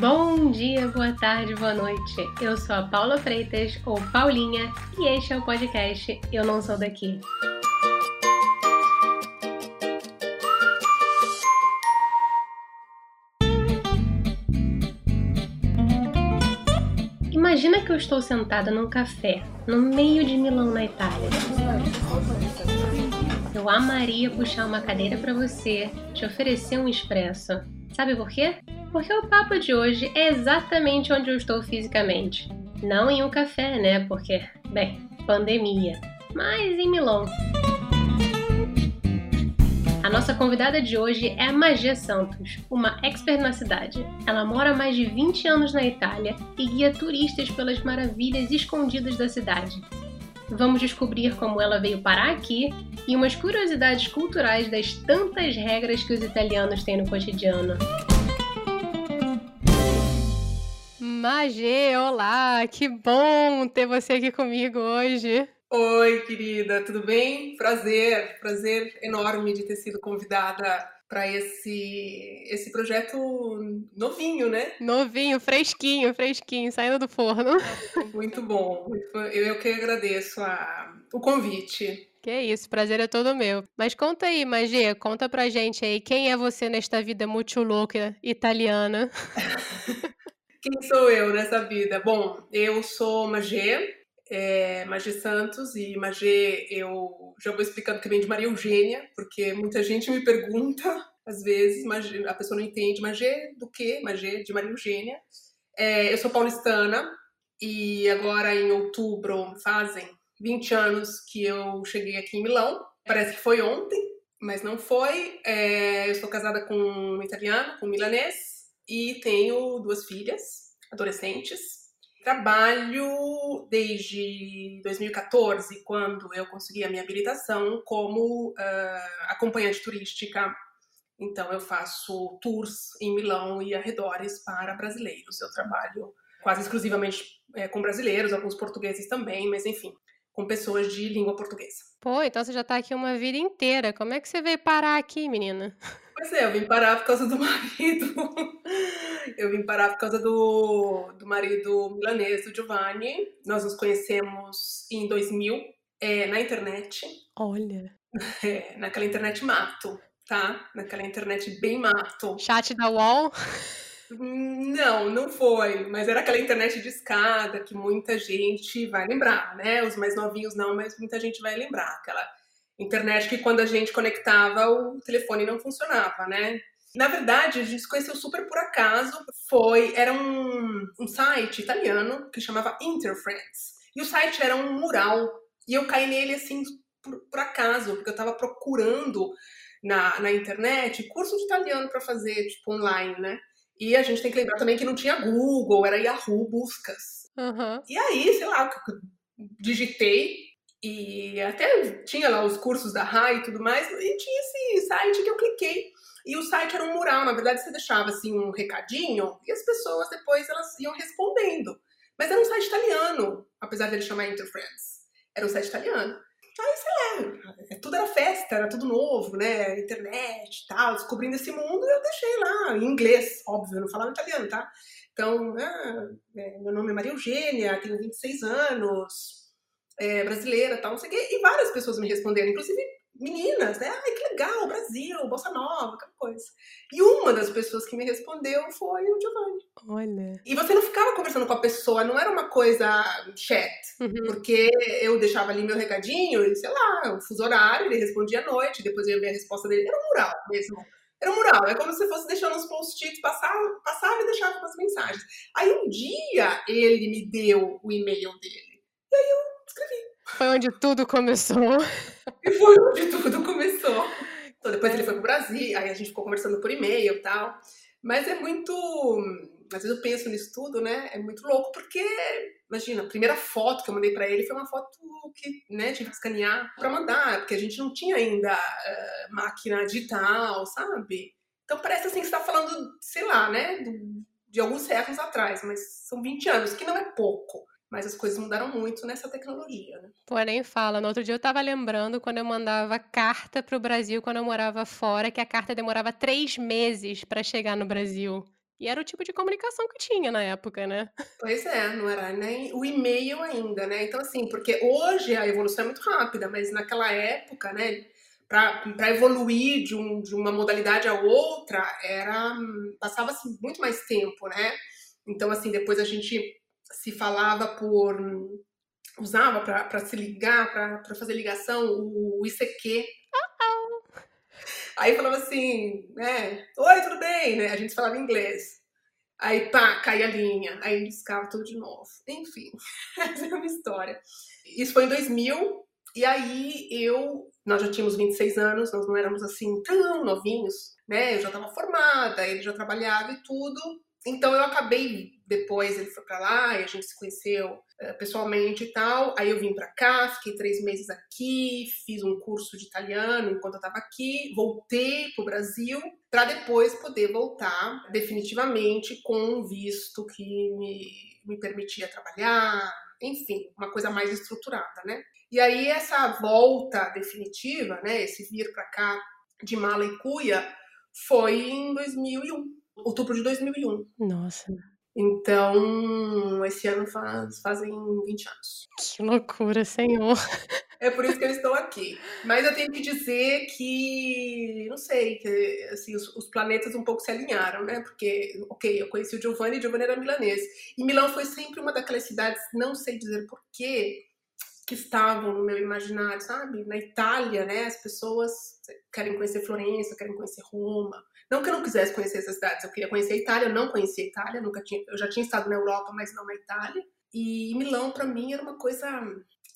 Bom dia, boa tarde, boa noite. Eu sou a Paula Freitas, ou Paulinha, e este é o podcast Eu Não Sou Daqui. Imagina que eu estou sentada num café, no meio de Milão, na Itália. Eu amaria puxar uma cadeira para você, te oferecer um expresso. Sabe por quê? Porque o papo de hoje é exatamente onde eu estou fisicamente. Não em um café, né? Porque, bem, pandemia. Mas em Milão. A nossa convidada de hoje é a Magia Santos, uma expert na cidade. Ela mora há mais de 20 anos na Itália e guia turistas pelas maravilhas escondidas da cidade. Vamos descobrir como ela veio parar aqui e umas curiosidades culturais das tantas regras que os italianos têm no cotidiano. Magê, olá! Que bom ter você aqui comigo hoje. Oi, querida, tudo bem? Prazer, prazer enorme de ter sido convidada para esse esse projeto novinho, né? Novinho, fresquinho, fresquinho, saindo do forno. Muito bom. Eu, eu que agradeço a, o convite. Que isso, prazer é todo meu. Mas conta aí, Magê, conta pra gente aí, quem é você nesta vida muito louca italiana? quem sou eu nessa vida? Bom, eu sou Magê, é, Magê Santos, e Magê eu já vou explicando que vem de Maria Eugênia, porque muita gente me pergunta, às vezes, Magê, a pessoa não entende, Magê do quê? Magê de Maria Eugênia. É, eu sou paulistana, e agora em outubro fazem 20 anos que eu cheguei aqui em Milão. Parece que foi ontem, mas não foi. É, eu sou casada com um italiano, com um milanês, e tenho duas filhas, adolescentes. Trabalho desde 2014, quando eu consegui a minha habilitação, como uh, acompanhante turística. Então, eu faço tours em Milão e arredores para brasileiros. Eu trabalho quase exclusivamente é, com brasileiros, alguns portugueses também, mas enfim, com pessoas de língua portuguesa. Pô, então você já está aqui uma vida inteira. Como é que você veio parar aqui, menina? Pois é, eu vim parar por causa do marido. Eu vim parar por causa do, do marido milanês, do Giovanni. Nós nos conhecemos em 2000, é, na internet. Olha. É, naquela internet mato, tá? Naquela internet bem mato. Chat da UOL? Não, não foi. Mas era aquela internet de escada que muita gente vai lembrar, né? Os mais novinhos não, mas muita gente vai lembrar. Aquela internet que quando a gente conectava o telefone não funcionava, né? Na verdade, a gente se conheceu super por acaso. Foi, era um, um site italiano que chamava Interfriends. E o site era um mural. E eu caí nele assim por, por acaso, porque eu estava procurando na, na internet curso de italiano para fazer, tipo, online, né? E a gente tem que lembrar também que não tinha Google, era Yahoo Buscas. Uhum. E aí, sei lá, digitei e até tinha lá os cursos da RAI e tudo mais, e tinha esse site que eu cliquei. E o site era um mural, na verdade você deixava assim um recadinho e as pessoas depois elas iam respondendo. Mas era um site italiano, apesar dele chamar Interfriends. Era um site italiano. Aí, sei lá, tudo era festa, era tudo novo, né? Internet e tal, descobrindo esse mundo, eu deixei lá, em inglês, óbvio, eu não falava italiano, tá? Então, ah, é, meu nome é Maria Eugênia, tenho 26 anos, é, brasileira tal, não sei o quê, e várias pessoas me responderam, inclusive meninas, né? Ai, que legal, Brasil, Bossa Nova, aquela coisa. E uma das pessoas que me respondeu foi o Giovanni. Olha. E você não ficava conversando com a pessoa, não era uma coisa chat, uhum. porque eu deixava ali meu recadinho e, sei lá, o fuso horário, ele respondia à noite, depois eu ia ver a resposta dele. Era um mural mesmo. Era um mural, é como se fosse deixando uns post-its, passava, passava e deixava umas mensagens. Aí um dia ele me deu o e-mail dele. E aí eu escrevi. Foi onde tudo começou. E foi onde tudo começou. Então, depois ele foi pro Brasil, aí a gente ficou conversando por e-mail e tal. Mas é muito. Às vezes eu penso nisso tudo, né? É muito louco, porque, imagina, a primeira foto que eu mandei para ele foi uma foto que, né, tive que escanear para mandar, porque a gente não tinha ainda uh, máquina digital, sabe? Então parece assim que você tá falando, sei lá, né, de alguns séculos atrás, mas são 20 anos, que não é pouco. Mas as coisas mudaram muito nessa tecnologia, né? Porém, fala. No outro dia eu tava lembrando quando eu mandava carta pro Brasil, quando eu morava fora, que a carta demorava três meses para chegar no Brasil. E era o tipo de comunicação que tinha na época, né? Pois é, não era nem o e-mail ainda, né? Então, assim, porque hoje a evolução é muito rápida, mas naquela época, né, para evoluir de, um, de, uma modalidade a outra, era passava-se muito mais tempo, né? Então, assim, depois a gente se falava por. usava para se ligar, para fazer ligação, o ICQ. Aí falava assim, né? Oi, tudo bem? Né? A gente falava inglês. Aí, pá, caía a linha. Aí discava tudo de novo. Enfim, essa é uma história. Isso foi em 2000. E aí eu, nós já tínhamos 26 anos, nós não éramos assim tão novinhos, né? Eu já estava formada, ele já trabalhava e tudo. Então eu acabei depois ele foi para lá e a gente se conheceu uh, pessoalmente e tal. Aí eu vim para cá, fiquei três meses aqui, fiz um curso de italiano enquanto eu estava aqui, voltei para o Brasil para depois poder voltar definitivamente com um visto que me, me permitia trabalhar, enfim, uma coisa mais estruturada, né? E aí essa volta definitiva, né, esse vir para cá de mala e cuia, foi em 2001 outubro de 2001. Nossa. Então, esse ano faz, fazem 20 anos. Que loucura, senhor. É por isso que eu estou aqui. Mas eu tenho que dizer que, não sei, que assim, os, os, planetas um pouco se alinharam, né? Porque, ok, eu conheci o Giovanni, e Giovanni era milanês. E Milão foi sempre uma daquelas cidades, não sei dizer porquê, que estavam no meu imaginário, sabe? Na Itália, né? As pessoas querem conhecer Florença, querem conhecer Roma, não que eu não quisesse conhecer essas cidades, eu queria conhecer a Itália, eu não conhecia a Itália, nunca tinha, eu já tinha estado na Europa, mas não na Itália. E Milão para mim era uma coisa,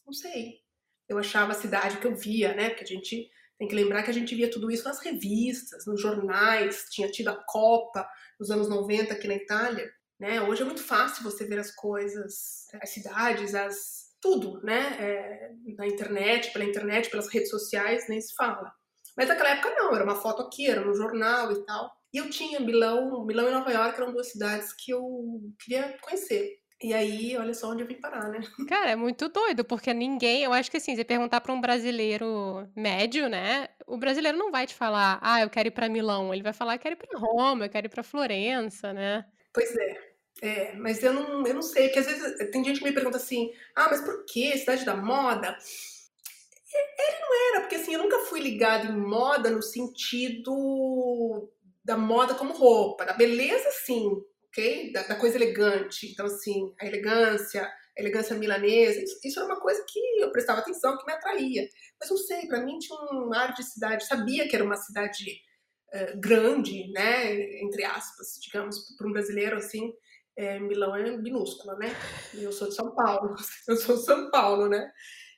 não sei. Eu achava a cidade que eu via, né? Porque a gente tem que lembrar que a gente via tudo isso nas revistas, nos jornais, tinha tido a Copa nos anos 90 aqui na Itália, né? Hoje é muito fácil você ver as coisas, as cidades, as tudo, né? É, na internet, pela internet, pelas redes sociais, nem se fala. Mas naquela época não, era uma foto aqui, era no jornal e tal. E eu tinha Milão, Milão e Nova York eram duas cidades que eu queria conhecer. E aí, olha só onde eu vim parar, né? Cara, é muito doido, porque ninguém, eu acho que assim, você perguntar para um brasileiro médio, né? O brasileiro não vai te falar, ah, eu quero ir para Milão. Ele vai falar, eu quero ir para Roma, eu quero ir para Florença, né? Pois é. É, mas eu não, eu não sei, porque às vezes tem gente que me pergunta assim, ah, mas por que cidade da moda? Ele não era, porque assim, eu nunca fui ligada em moda no sentido da moda como roupa, da beleza sim, ok? Da, da coisa elegante. Então, assim, a elegância, a elegância milanesa, isso, isso, era uma coisa que eu prestava atenção, que me atraía. Mas não sei, para mim tinha um ar de cidade, sabia que era uma cidade uh, grande, né? Entre aspas, digamos, para um brasileiro assim. É, Milão é minúscula, né? Eu sou de São Paulo, eu sou de São Paulo, né?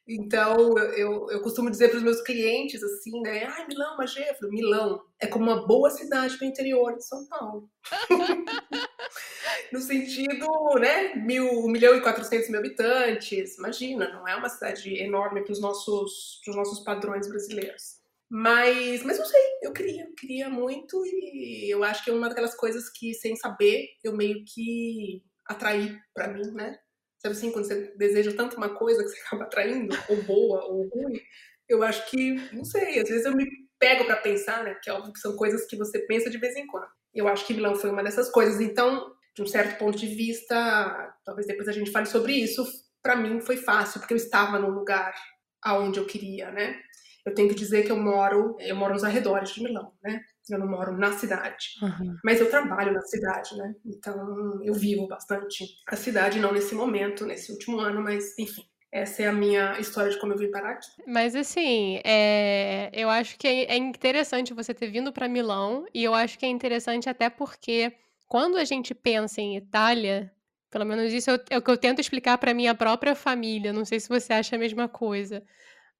Então, eu, eu costumo dizer para os meus clientes assim, né? Ai, Milão, Magé. Eu falo, Milão é como uma boa cidade para o interior de São Paulo. no sentido, né? Mil, 1 milhão e 400 mil habitantes. Imagina, não é uma cidade enorme para os nossos, nossos padrões brasileiros. Mas, mas não sei, eu queria, eu queria muito e eu acho que é uma daquelas coisas que, sem saber, eu meio que atraí para mim, né? Sabe assim, quando você deseja tanto uma coisa que você acaba atraindo, ou boa, ou ruim, eu acho que, não sei, às vezes eu me pego para pensar, né? Que é óbvio que são coisas que você pensa de vez em quando. Eu acho que Milão foi uma dessas coisas. Então, de um certo ponto de vista, talvez depois a gente fale sobre isso, para mim foi fácil, porque eu estava no lugar aonde eu queria, né? Eu tenho que dizer que eu moro, eu moro nos arredores de Milão, né? Eu não moro na cidade, uhum. mas eu trabalho na cidade, né? Então eu vivo bastante a cidade, não nesse momento, nesse último ano, mas enfim. Essa é a minha história de como eu vim parar aqui. Mas assim, é... eu acho que é interessante você ter vindo para Milão e eu acho que é interessante até porque quando a gente pensa em Itália, pelo menos isso é o que eu tento explicar para minha própria família. Não sei se você acha a mesma coisa.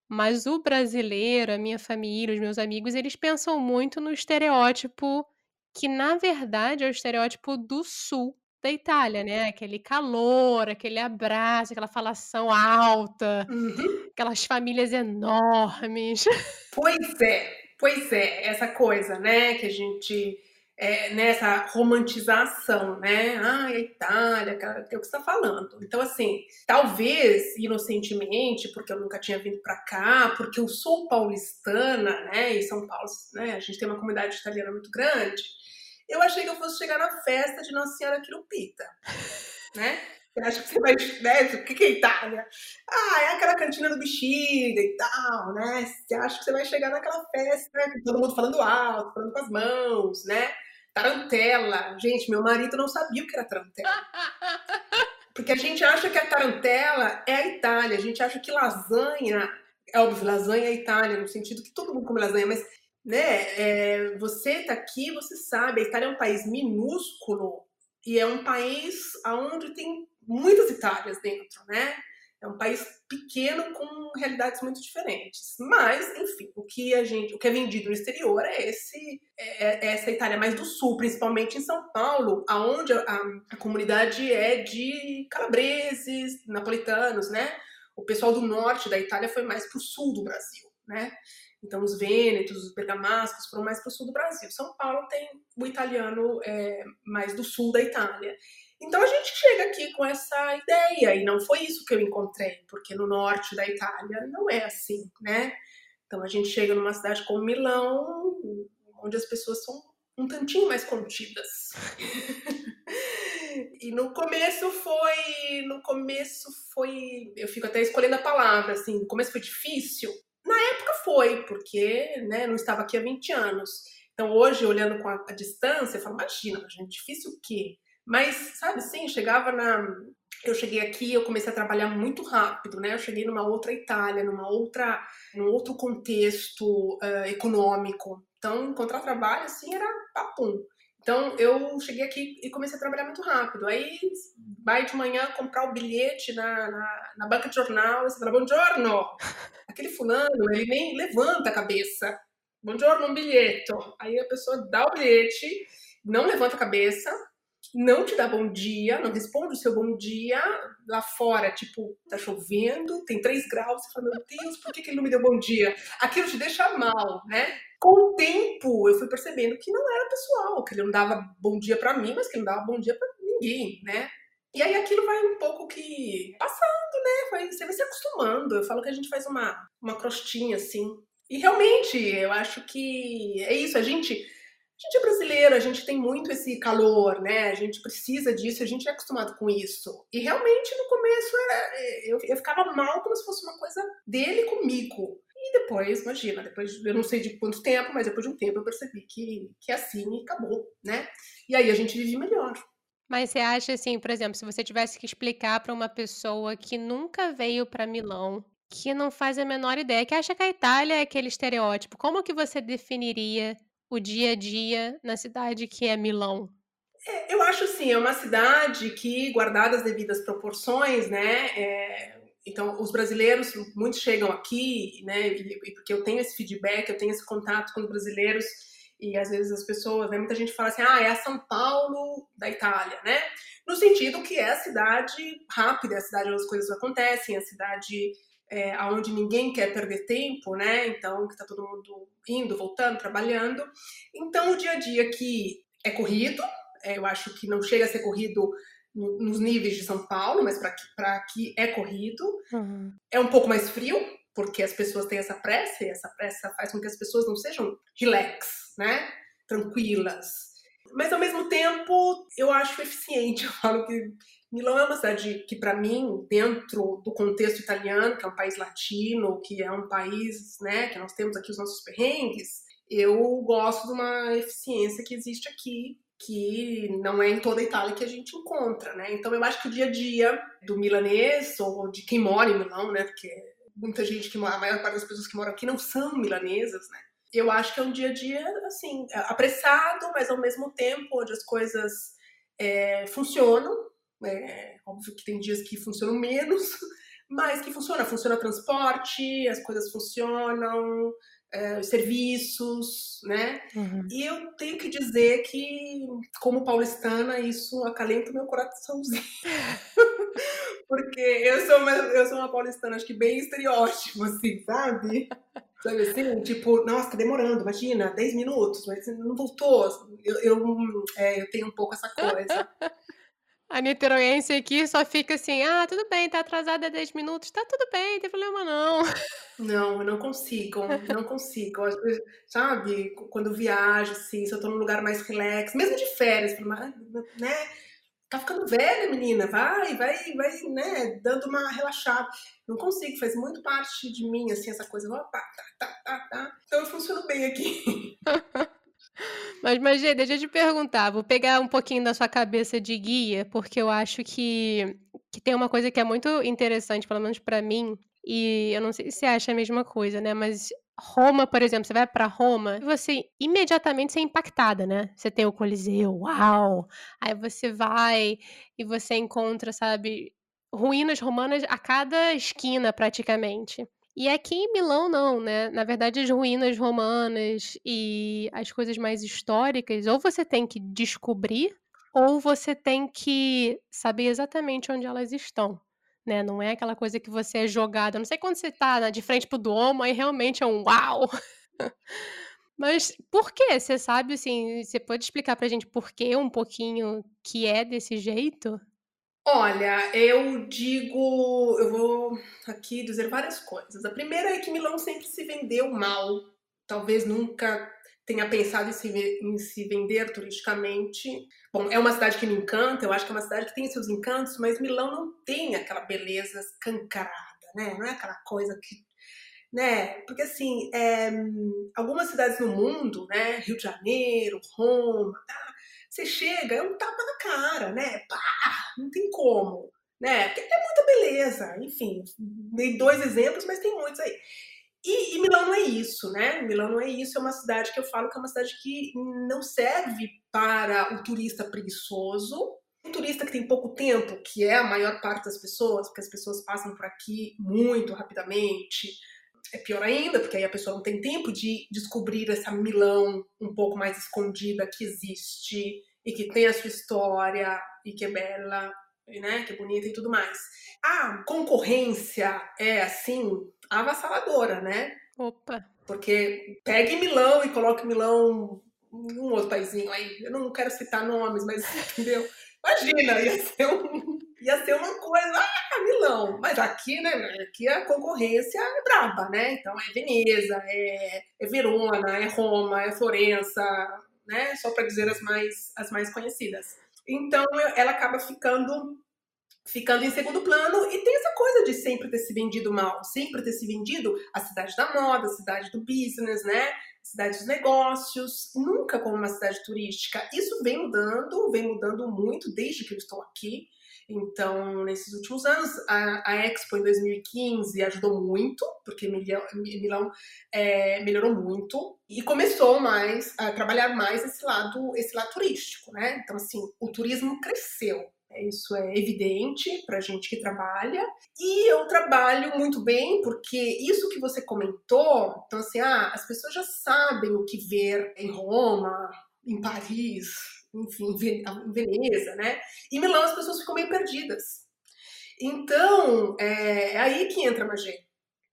Mas o brasileiro, a minha família, os meus amigos, eles pensam muito no estereótipo que, na verdade, é o estereótipo do sul da Itália, né? Aquele calor, aquele abraço, aquela falação alta, uhum. aquelas famílias enormes. Pois é, pois é, essa coisa, né, que a gente é, nessa romantização, né? Ah, a Itália, que é o que você está falando. Então, assim, talvez inocentemente, porque eu nunca tinha vindo para cá, porque eu sou paulistana, né? E São Paulo, né? A gente tem uma comunidade italiana muito grande. Eu achei que eu fosse chegar na festa de Nossa Senhora Quirupita, né? Você acha que você vai, né? O que é Itália? Ah, é aquela cantina do bexiga e tal, né? Você acha que você vai chegar naquela festa, né? Todo mundo falando alto, falando com as mãos, né? Tarantela. Gente, meu marido não sabia o que era tarantela. Porque a gente acha que a tarantela é a Itália, a gente acha que lasanha, é óbvio, lasanha é a Itália, no sentido que todo mundo come lasanha, mas né, é, você tá aqui, você sabe, a Itália é um país minúsculo e é um país onde tem muitas Itálias dentro, né? É um país pequeno com realidades muito diferentes. Mas, enfim, o que a gente, o que é vendido no exterior é esse, é, é essa Itália mais do sul, principalmente em São Paulo, aonde a, a comunidade é de calabreses, napolitanos, né? O pessoal do norte da Itália foi mais para o sul do Brasil, né? Então, os vênetos, os bergamascos foram mais para o sul do Brasil. São Paulo tem o italiano é, mais do sul da Itália. Então a gente chega aqui com essa ideia, e não foi isso que eu encontrei, porque no norte da Itália não é assim, né? Então a gente chega numa cidade como Milão, onde as pessoas são um tantinho mais contidas. e no começo foi, no começo foi, eu fico até escolhendo a palavra, assim, no começo foi difícil. Na época foi, porque, né, não estava aqui há 20 anos. Então hoje, olhando com a, a distância, eu falo, imagina, gente, difícil o quê? Mas, sabe assim, chegava na. Eu cheguei aqui, eu comecei a trabalhar muito rápido, né? Eu cheguei numa outra Itália, numa outra, num outro contexto uh, econômico. Então, encontrar trabalho, assim, era papum. Então, eu cheguei aqui e comecei a trabalhar muito rápido. Aí, vai de manhã comprar o bilhete na, na, na banca de jornal, e você fala, buongiorno! Aquele fulano, ele nem levanta a cabeça. Buongiorno, um bilhete. Aí a pessoa dá o bilhete, não levanta a cabeça, não te dá bom dia, não responde o seu bom dia lá fora, tipo, tá chovendo, tem 3 graus, você fala, meu Deus, por que, que ele não me deu bom dia? Aquilo te deixa mal, né? Com o tempo, eu fui percebendo que não era pessoal, que ele não dava bom dia para mim, mas que ele não dava bom dia para ninguém, né? E aí aquilo vai um pouco que passando, né? Você vai se acostumando. Eu falo que a gente faz uma, uma crostinha assim. E realmente, eu acho que é isso, a gente a gente é brasileiro, a gente tem muito esse calor, né? A gente precisa disso, a gente é acostumado com isso. E realmente no começo era, eu, eu ficava mal como se fosse uma coisa dele comigo. E depois, imagina, depois eu não sei de quanto tempo, mas depois de um tempo eu percebi que, que é assim e acabou, né? E aí a gente vive melhor. Mas você acha assim, por exemplo, se você tivesse que explicar para uma pessoa que nunca veio para Milão, que não faz a menor ideia, que acha que a Itália é aquele estereótipo, como que você definiria o dia a dia na cidade que é Milão? É, eu acho assim, é uma cidade que, guardadas as devidas proporções, né? É, então, os brasileiros, muitos chegam aqui, né? E, porque eu tenho esse feedback, eu tenho esse contato com os brasileiros e às vezes as pessoas, né, muita gente fala assim, ah, é a São Paulo da Itália, né? No sentido que é a cidade rápida, é a cidade onde as coisas acontecem, é a cidade é, onde ninguém quer perder tempo, né? Então, que está todo mundo indo, voltando, trabalhando. Então, o dia a dia aqui é corrido, é, eu acho que não chega a ser corrido no, nos níveis de São Paulo, mas para aqui é corrido. Uhum. É um pouco mais frio, porque as pessoas têm essa pressa, e essa pressa faz com que as pessoas não sejam relax, né? Tranquilas. Mas ao mesmo tempo, eu acho eficiente. Eu falo que Milão é uma cidade que, para mim, dentro do contexto italiano, que é um país latino, que é um país, né, que nós temos aqui os nossos perrengues, eu gosto de uma eficiência que existe aqui, que não é em toda a Itália que a gente encontra, né? Então eu acho que o dia a dia do milanês ou de quem mora em Milão, né? Porque muita gente que mora, a maior parte das pessoas que moram aqui não são milanesas, né? Eu acho que é um dia a dia assim apressado, mas ao mesmo tempo onde as coisas é, funcionam é, óbvio que tem dias que funcionam menos, mas que funciona. Funciona transporte, as coisas funcionam, é, serviços, né? Uhum. E eu tenho que dizer que, como paulistana, isso acalenta o meu coraçãozinho. Porque eu sou, uma, eu sou uma paulistana, acho que bem estereótipo, assim, sabe? Sabe assim? Tipo, nossa, tá demorando, imagina, 10 minutos, mas não voltou. Eu, eu, é, eu tenho um pouco essa coisa. A niteroense aqui só fica assim: "Ah, tudo bem, tá atrasada 10 minutos, tá tudo bem, não tem problema não". Não, eu não consigo, não consigo. Às vezes, sabe, quando viajo, assim, se eu tô num lugar mais relax, mesmo de férias, né? Tá ficando velha, menina, vai, vai, vai, né, dando uma relaxada. Não consigo, faz muito parte de mim, assim, essa coisa, opa, tá, tá, tá, tá. Então eu funciono bem aqui. Mas, Magê, deixa eu te perguntar, vou pegar um pouquinho da sua cabeça de guia, porque eu acho que, que tem uma coisa que é muito interessante, pelo menos para mim, e eu não sei se você acha a mesma coisa, né? Mas Roma, por exemplo, você vai para Roma, você imediatamente é impactada, né? Você tem o Coliseu, uau! Aí você vai e você encontra, sabe, ruínas romanas a cada esquina praticamente. E aqui em Milão não, né? Na verdade, as ruínas romanas e as coisas mais históricas, ou você tem que descobrir, ou você tem que saber exatamente onde elas estão. Né? Não é aquela coisa que você é jogada. Não sei quando você tá de frente pro Duomo, aí realmente é um uau! Mas por que? Você sabe, assim, você pode explicar pra gente por que um pouquinho que é desse jeito? Olha, eu digo, eu vou aqui dizer várias coisas. A primeira é que Milão sempre se vendeu mal. Talvez nunca tenha pensado em se, em se, vender turisticamente. Bom, é uma cidade que me encanta, eu acho que é uma cidade que tem seus encantos, mas Milão não tem aquela beleza escancarada, né? Não é aquela coisa que. Né? Porque assim, é, algumas cidades no mundo, né? Rio de Janeiro, Roma, tá? Você chega, é um tapa na cara, né? Pá, não tem como, né? Porque é muita beleza, enfim. Dei dois exemplos, mas tem muitos aí. E, e, Milão não é isso, né? Milão não é isso, é uma cidade que eu falo que é uma cidade que não serve para o turista preguiçoso, um turista que tem pouco tempo, que é a maior parte das pessoas, porque as pessoas passam por aqui muito rapidamente. É pior ainda, porque aí a pessoa não tem tempo de descobrir essa Milão um pouco mais escondida que existe e que tem a sua história e que é bela, né, que é bonita e tudo mais. A concorrência é assim avassaladora, né? Opa. Porque pegue Milão e coloque Milão em um outro paísinho aí. Eu não quero citar nomes, mas entendeu? Imagina, ia ser, um, ia ser uma coisa, ah, Milão. Mas aqui, né, aqui a concorrência é braba, né? Então é Veneza, é, é Verona, é Roma, é Florença, né? Só para dizer as mais, as mais conhecidas. Então ela acaba ficando ficando em segundo plano e tem essa coisa de sempre ter se vendido mal, sempre ter se vendido a cidade da moda, a cidade do business, né? A cidade dos negócios, nunca como uma cidade turística. Isso vem mudando, vem mudando muito desde que eu estou aqui. Então, nesses últimos anos, a, a Expo em 2015 ajudou muito, porque Milão, Milão é, melhorou muito e começou mais a trabalhar mais esse lado, esse lado turístico, né? Então, assim, o turismo cresceu. Isso é evidente para gente que trabalha. E eu trabalho muito bem porque isso que você comentou, então assim, ah, as pessoas já sabem o que ver em Roma, em Paris, enfim, em Veneza, né? Em Milão as pessoas ficam meio perdidas. Então, é, é aí que entra a magia.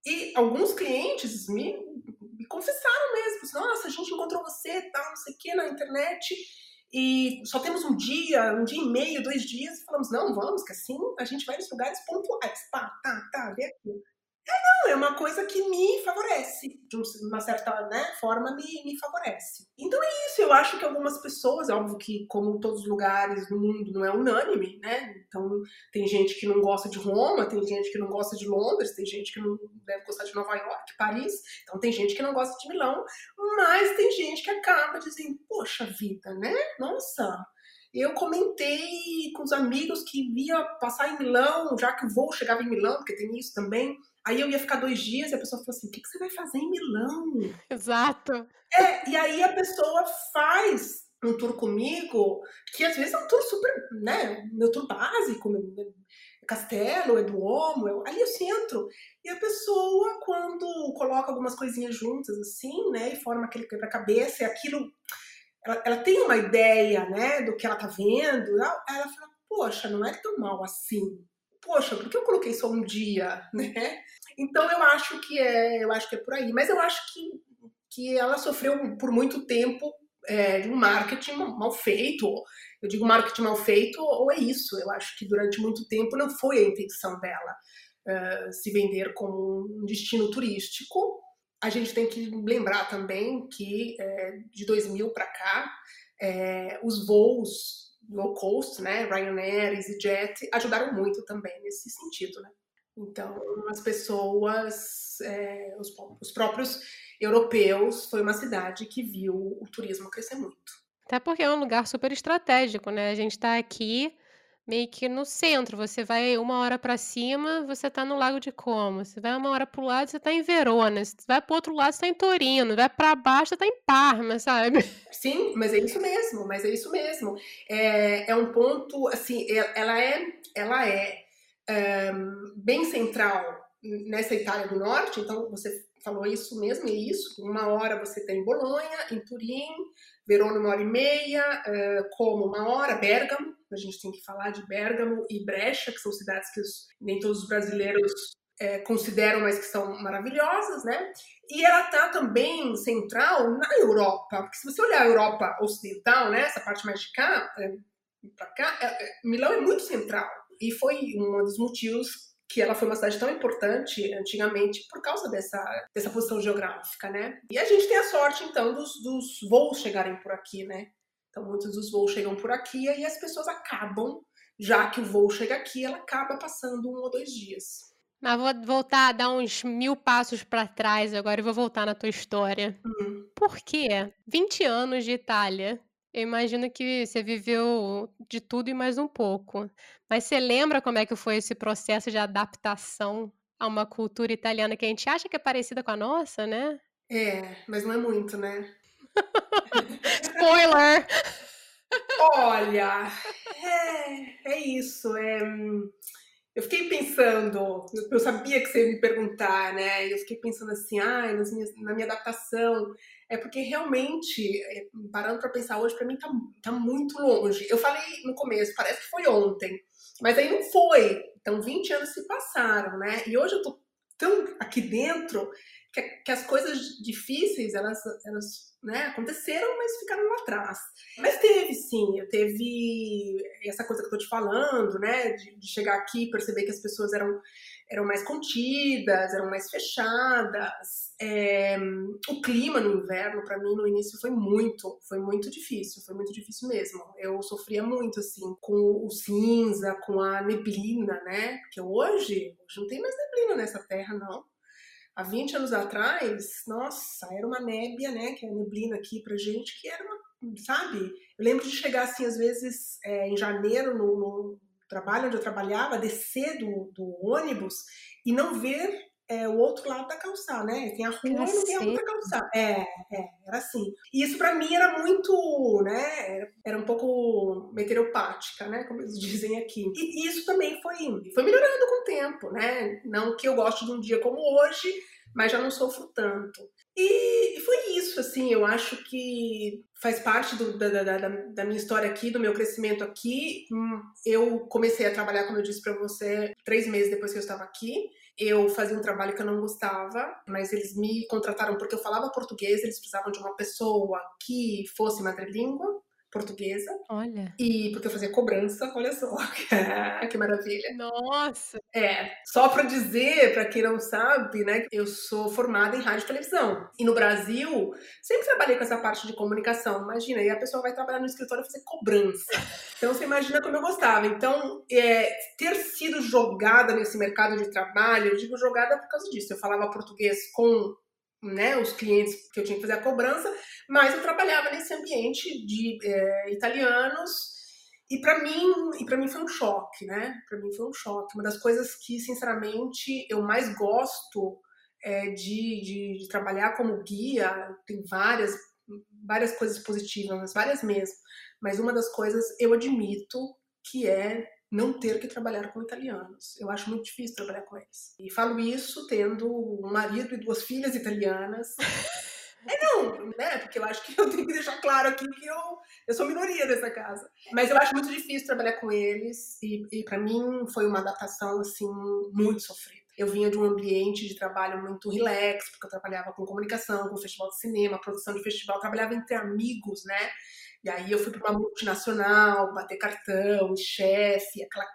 E alguns clientes me, me confessaram mesmo, assim, nossa, a gente encontrou você, tal, não sei o que, na internet, e só temos um dia, um dia e meio, dois dias, e falamos, não, vamos, que assim a gente vai nos lugares pontuais. Pá, tá, tá, vê aqui. É, não, é uma coisa que me favorece, de uma certa né, forma me, me favorece. Então é isso, eu acho que algumas pessoas, óbvio que, como todos os lugares do mundo, não é unânime, né? Então tem gente que não gosta de Roma, tem gente que não gosta de Londres, tem gente que não deve gostar de Nova York, Paris, então tem gente que não gosta de Milão, mas tem gente que acaba dizendo, poxa vida, né? Nossa, eu comentei com os amigos que via passar em Milão, já que o voo chegava em Milão, porque tem isso também. Aí eu ia ficar dois dias e a pessoa falou assim: o que, que você vai fazer em Milão? Exato. É, e aí a pessoa faz um tour comigo, que às vezes é um tour super, né? Meu tour básico, meu, meu castelo, é Duomo, eu, aí eu centro. E a pessoa, quando coloca algumas coisinhas juntas, assim, né? E forma aquele quebra-cabeça, e aquilo. Ela, ela, tem uma ideia, né? Do que ela tá vendo, ela, ela fala: poxa, não é tão mal assim poxa, por que eu coloquei só um dia, né? Então eu acho que é, eu acho que é por aí, mas eu acho que, que ela sofreu por muito tempo é, de um marketing mal feito. Eu digo marketing mal feito ou é isso. Eu acho que durante muito tempo não foi a intenção dela uh, se vender como um destino turístico. A gente tem que lembrar também que é, de 2000 para cá, é, os voos low cost, né, Ryanair, EasyJet, ajudaram muito também nesse sentido, né? Então, as pessoas, é, os, os próprios europeus, foi uma cidade que viu o turismo crescer muito. Até porque é um lugar super estratégico, né? A gente está aqui meio que no centro. Você vai uma hora para cima, você está no Lago de Como. Você vai uma hora para o lado, você está em Verona. Você vai para o outro lado, você está em Torino. Vai para baixo, você está em Parma, sabe? Sim, mas é isso mesmo. Mas é isso mesmo. É, é um ponto, assim, ela é, ela é, bem central nessa Itália do Norte. Então, você falou isso mesmo, é isso. Uma hora você tem Bolonha, em Turim, Verona uma hora e meia, uh, Como uma hora, Bergamo, a gente tem que falar de Bergamo e Brecha, que são cidades que os, nem todos os brasileiros é, consideram, mas que são maravilhosas, né? E ela está também central na Europa, porque se você olhar a Europa ocidental, né, essa parte mais de cá, é, para cá, é, Milão é muito central e foi um dos motivos que ela foi uma cidade tão importante antigamente por causa dessa, dessa posição geográfica, né? E a gente tem a sorte, então, dos, dos voos chegarem por aqui, né? Então, muitos dos voos chegam por aqui e as pessoas acabam, já que o voo chega aqui, ela acaba passando um ou dois dias. Mas vou voltar a dar uns mil passos para trás agora e vou voltar na tua história. Uhum. Por quê? 20 anos de Itália. Eu imagino que você viveu de tudo e mais um pouco. Mas você lembra como é que foi esse processo de adaptação a uma cultura italiana que a gente acha que é parecida com a nossa, né? É, mas não é muito, né? Spoiler! Olha, é, é isso. É, eu fiquei pensando, eu sabia que você ia me perguntar, né? Eu fiquei pensando assim, ah, nas minhas, na minha adaptação. É porque realmente, é, parando para pensar hoje, para mim tá, tá muito longe. Eu falei no começo, parece que foi ontem, mas aí não foi. Então, 20 anos se passaram, né? E hoje eu tô tão aqui dentro que, que as coisas difíceis, elas, elas né, aconteceram, mas ficaram lá atrás. Mas teve, sim, teve essa coisa que eu tô te falando, né, de, de chegar aqui e perceber que as pessoas eram eram mais contidas, eram mais fechadas. É, o clima no inverno, para mim, no início foi muito, foi muito difícil, foi muito difícil mesmo. Eu sofria muito, assim, com o cinza, com a neblina, né? Porque hoje, hoje não tem mais neblina nessa terra, não há 20 anos atrás, nossa, era uma nébia, né? Que é a neblina aqui pra gente, que era uma, sabe? Eu lembro de chegar assim, às vezes, é, em janeiro, no, no, trabalho onde eu trabalhava, descer do, do ônibus e não ver é, o outro lado da calçada, né? Tem a rua e não tem a outra calçada. É, é, era assim. E isso para mim era muito, né? Era um pouco meteoropática, né? Como eles dizem aqui. E isso também foi, foi melhorando com o tempo, né? Não que eu goste de um dia como hoje, mas já não sofro tanto. E foi isso, assim, eu acho que faz parte do, da, da, da, minha história aqui, do meu crescimento aqui. Hum, eu comecei a trabalhar, como eu disse para você, três meses depois que eu estava aqui. Eu fazia um trabalho que eu não gostava, mas eles me contrataram porque eu falava português, eles precisavam de uma pessoa que fosse madrelíngua portuguesa. Olha. E porque eu fazia cobrança, olha só, que maravilha. Nossa. É, só para dizer, para quem não sabe, né, eu sou formada em rádio e televisão. E no Brasil, sempre trabalhei com essa parte de comunicação. Imagina, e a pessoa vai trabalhar no escritório e fazer cobrança. Então você imagina como eu gostava. Então, é, ter sido jogada nesse mercado de trabalho, eu digo jogada por causa disso. Eu falava português com né, os clientes que eu tinha que fazer a cobrança, mas eu trabalhava nesse ambiente de é, italianos e para mim e para mim foi um choque, né? Para mim foi um choque. Uma das coisas que sinceramente eu mais gosto é, de, de, de trabalhar como guia tem várias várias coisas positivas, várias mesmo. Mas uma das coisas eu admito que é não ter que trabalhar com italianos. Eu acho muito difícil trabalhar com eles. E falo isso tendo um marido e duas filhas italianas. É não, né? Porque eu acho que eu tenho que deixar claro aqui que eu, eu sou minoria dessa casa. Mas eu acho muito difícil trabalhar com eles e, e para mim foi uma adaptação assim muito sofrida. Eu vinha de um ambiente de trabalho muito relax, porque eu trabalhava com comunicação, com festival de cinema, produção de festival, trabalhava entre amigos, né? E aí eu fui para uma multinacional, bater cartão, chefe, aquela,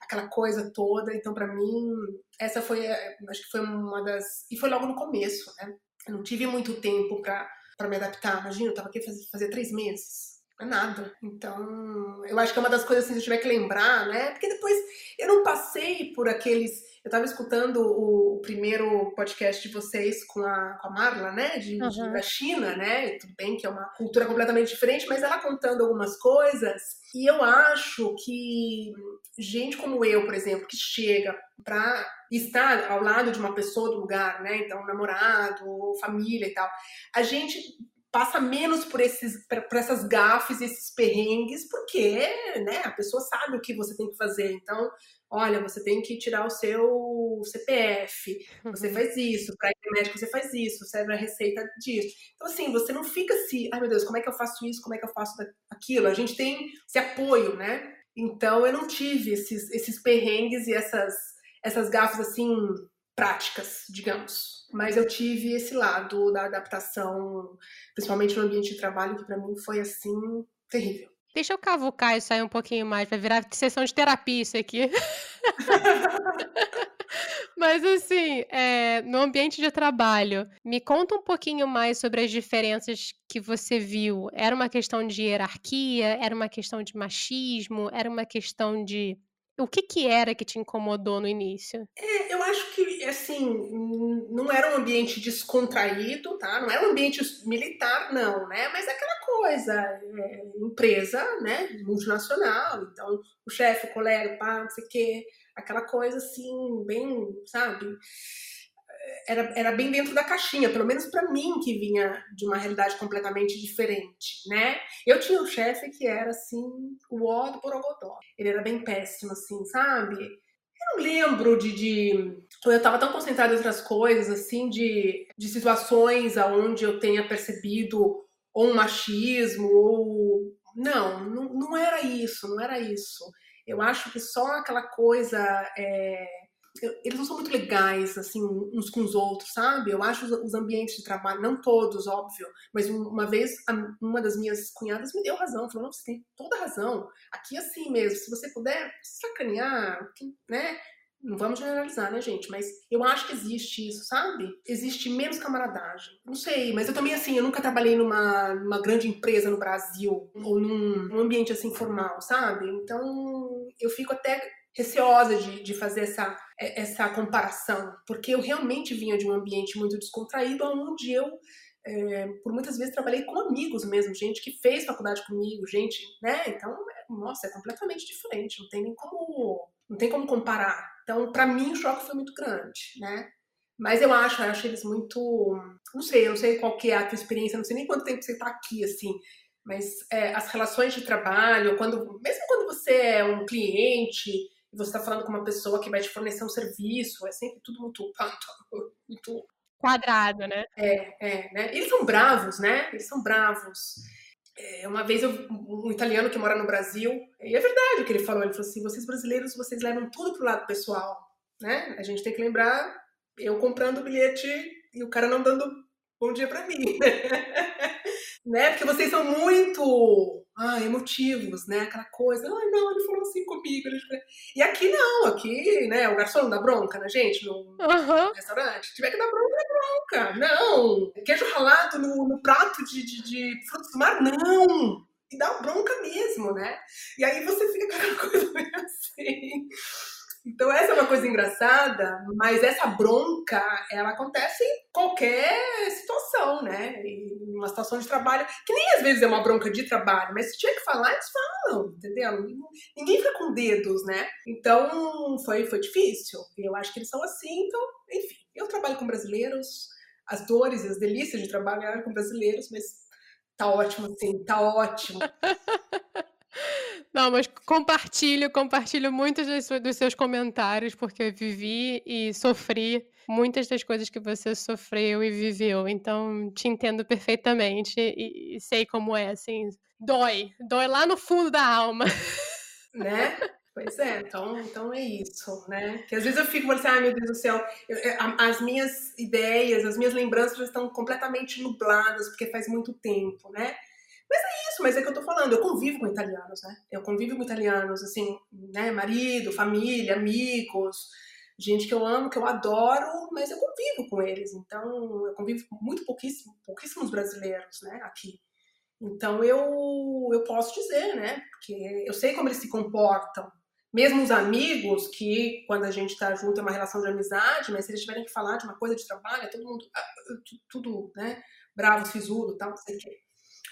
aquela coisa toda. Então, para mim, essa foi, eh, acho que foi uma das. E foi logo no começo, né? Eu não tive muito tempo para me adaptar. Imagina, eu estava aqui fazer, três meses. É nada. Então, eu acho que é uma das coisas assim, se eu tiver que lembrar, né? Porque depois eu não passei por aqueles eu estava escutando o, primeiro podcast de vocês com a, com a Marla, né? De, uhum. de, da China, né? Tudo bem que é uma cultura completamente diferente, mas ela contando algumas coisas. E eu acho que gente como eu, por exemplo, que chega para estar ao lado de uma pessoa do lugar, né? Então, namorado, família e tal, a gente passa menos por esses por essas gafes, esses perrengues, porque, né, a pessoa sabe o que você tem que fazer. Então, olha, você tem que tirar o seu CPF, você uhum. faz isso, para ir médico você faz isso, serve a receita disso. Então, assim, você não fica assim, ai meu Deus, como é que eu faço isso, como é que eu faço aquilo? A gente tem esse apoio, né? Então, eu não tive esses, esses perrengues e essas, essas gafas, assim, práticas, digamos. Mas eu tive esse lado da adaptação, principalmente no ambiente de trabalho, que para mim foi, assim, terrível. Deixa eu cavucar isso aí um pouquinho mais, vai virar sessão de terapia isso aqui. Mas assim, é, no ambiente de trabalho, me conta um pouquinho mais sobre as diferenças que você viu. Era uma questão de hierarquia? Era uma questão de machismo? Era uma questão de o que que era que te incomodou no início? É, eu acho que, assim, não era um ambiente descontraído, tá? Não era um ambiente militar, não, né? Mas é aquela coisa, é, empresa, né? Multinacional, então o chefe, o colega, pá, não sei o quê, aquela coisa, assim, bem, sabe? era, era bem dentro da caixinha, pelo menos para mim, que vinha de uma realidade completamente diferente, né? Eu tinha um chefe que era, assim, o ó do Borogodó. Ele era bem péssimo, assim, sabe? Eu não lembro de, de... Eu estava tão concentrada em outras coisas, assim, de, de situações aonde eu tenha percebido ou um machismo, ou... Não, não, não era isso, não era isso. Eu acho que só aquela coisa... É eles não são muito legais, assim, uns com os outros, sabe? Eu acho os, ambientes de trabalho, não todos, óbvio, mas uma vez uma das minhas cunhadas me deu razão, falou, não, você tem toda razão, aqui é assim mesmo, se você puder sacanear, né? Não vamos generalizar, né, gente? Mas eu acho que existe isso, sabe? Existe menos camaradagem. Não sei, mas eu também, assim, eu nunca trabalhei numa, numa grande empresa no Brasil, ou num, num ambiente, assim, formal, sabe? Então, eu fico até receosa de, de fazer essa, é, essa comparação, porque eu realmente vinha de um ambiente muito descontraído, onde eu, é, por muitas vezes, trabalhei com amigos mesmo, gente que fez faculdade comigo, gente, né? Então, é, nossa, é completamente diferente, não tem nem como, não tem como comparar. Então, para mim, o choque foi muito grande, né? Mas eu acho, eu acho eles muito. Não sei, eu não sei qual que é a tua experiência, não sei nem quanto tempo você está aqui, assim. Mas é, as relações de trabalho, quando, mesmo quando você é um cliente, você está falando com uma pessoa que vai te fornecer um serviço, é sempre tudo muito, muito quadrado, né? É, é, né? Eles são bravos, né? Eles são bravos. É, uma vez eu, um italiano que mora no Brasil, e é verdade o que ele falou, ele falou assim, vocês brasileiros, vocês levam tudo pro lado pessoal, né? A gente tem que lembrar, eu comprando o bilhete e o cara não dando bom dia para mim, né? Porque vocês são muito ah, emotivos, né? Aquela coisa, ai não, ele falou assim comigo. E aqui não, aqui, né, o garçom não dá bronca na gente no, uhum. restaurante. Se tiver que dar bronca, dá bronca. Não. Queijo ralado no, no prato de, de, de, frutos do mar, não. E dá bronca mesmo, né? E aí você fica com aquela coisa meio assim. Então essa é uma coisa engraçada, mas essa bronca, ela acontece em qualquer situação, né? Em uma situação de trabalho, que nem às vezes é uma bronca de trabalho, mas se tinha que falar, eles falam, entendeu? Ninguém fica com dedos, né? Então foi, foi difícil. Eu acho que eles são assim, então, enfim. Eu trabalho com brasileiros, as dores e as delícias de trabalhar com brasileiros, mas tá ótimo, assim, tá ótimo. Não, mas compartilho, compartilho muitos dos seus comentários, porque vivi e sofri muitas das coisas que você sofreu e viveu. Então, te entendo perfeitamente e, e sei como é, assim. Dói, dói lá no fundo da alma. Né? Pois é, então, então é isso, né? Que às vezes eu fico assim, ai meu Deus do céu, eu, as minhas ideias, as minhas lembranças estão completamente nubladas, porque faz muito tempo, né? Mas é isso, mas é que eu tô falando, eu convivo com italianos, né? Eu convivo com italianos, assim, né? Marido, família, amigos, gente que eu amo, que eu adoro, mas eu convivo com eles. Então, eu convivo com muito pouquíssimo, pouquíssimos brasileiros, né? Aqui. Então, eu, eu posso dizer, né? Porque eu sei como eles se comportam mesmo os amigos, que quando a gente está junto é uma relação de amizade, mas se eles tiverem que falar de uma coisa de trabalho, é todo mundo, ah, tudo, né, bravo, sisudo, tal, não sei o quê.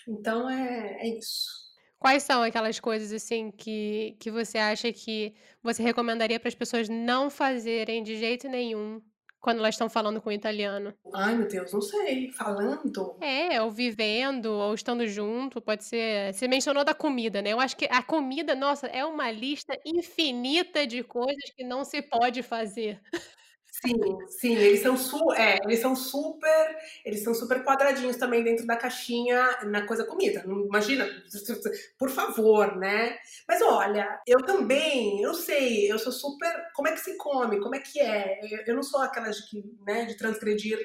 Então é, é isso. Quais são aquelas coisas assim que, que você acha que você recomendaria para as pessoas não fazerem de jeito nenhum quando elas estão falando com o italiano? Ai, meu Deus, não sei. Falando? É, ou vivendo, ou estando junto, pode ser. Você mencionou da comida, né? Eu acho que a comida, nossa, é uma lista infinita de coisas que não se pode fazer. Sim, sim, eles são, su é, eles são super, eles são super quadradinhos também dentro da caixinha na coisa comida. Imagina, por favor, né? Mas olha, eu também, eu sei, eu sou super, como é que se come, como é que é? Eu não sou aquelas de que, né, de transgredir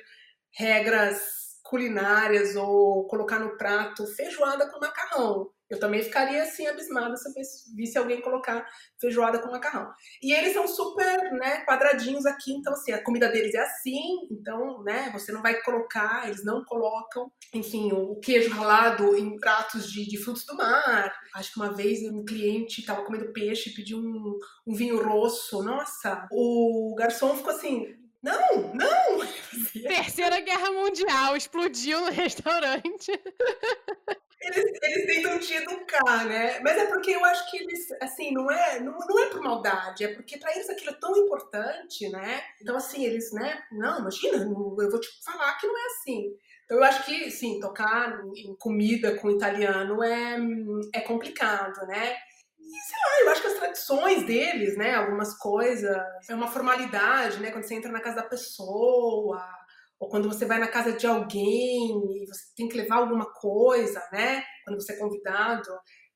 regras culinárias ou colocar no prato feijoada com macarrão. Eu também ficaria assim abismada se eu visse alguém colocar feijoada com macarrão. E eles são super, né, quadradinhos aqui, então assim, a comida deles é assim, então, né, você não vai colocar, eles não colocam, enfim, o queijo ralado em pratos de, de frutos do mar. Acho que uma vez um cliente estava comendo peixe e pediu um, um vinho rosso. Nossa, o garçom ficou assim, não, não! Terceira Guerra Mundial explodiu no restaurante. Eles, eles tentam te educar, né? Mas é porque eu acho que eles, assim, não é, não, não é por maldade, é porque para eles aquilo é tão importante, né? Então, assim, eles, né? Não, imagina, eu vou te falar que não é assim. Então, eu acho que, sim, tocar em comida com italiano é, é complicado, né? E sei lá, eu acho que as tradições deles, né, algumas coisas, é uma formalidade, né, quando você entra na casa da pessoa, ou quando você vai na casa de alguém e você tem que levar alguma coisa, né, quando você é convidado.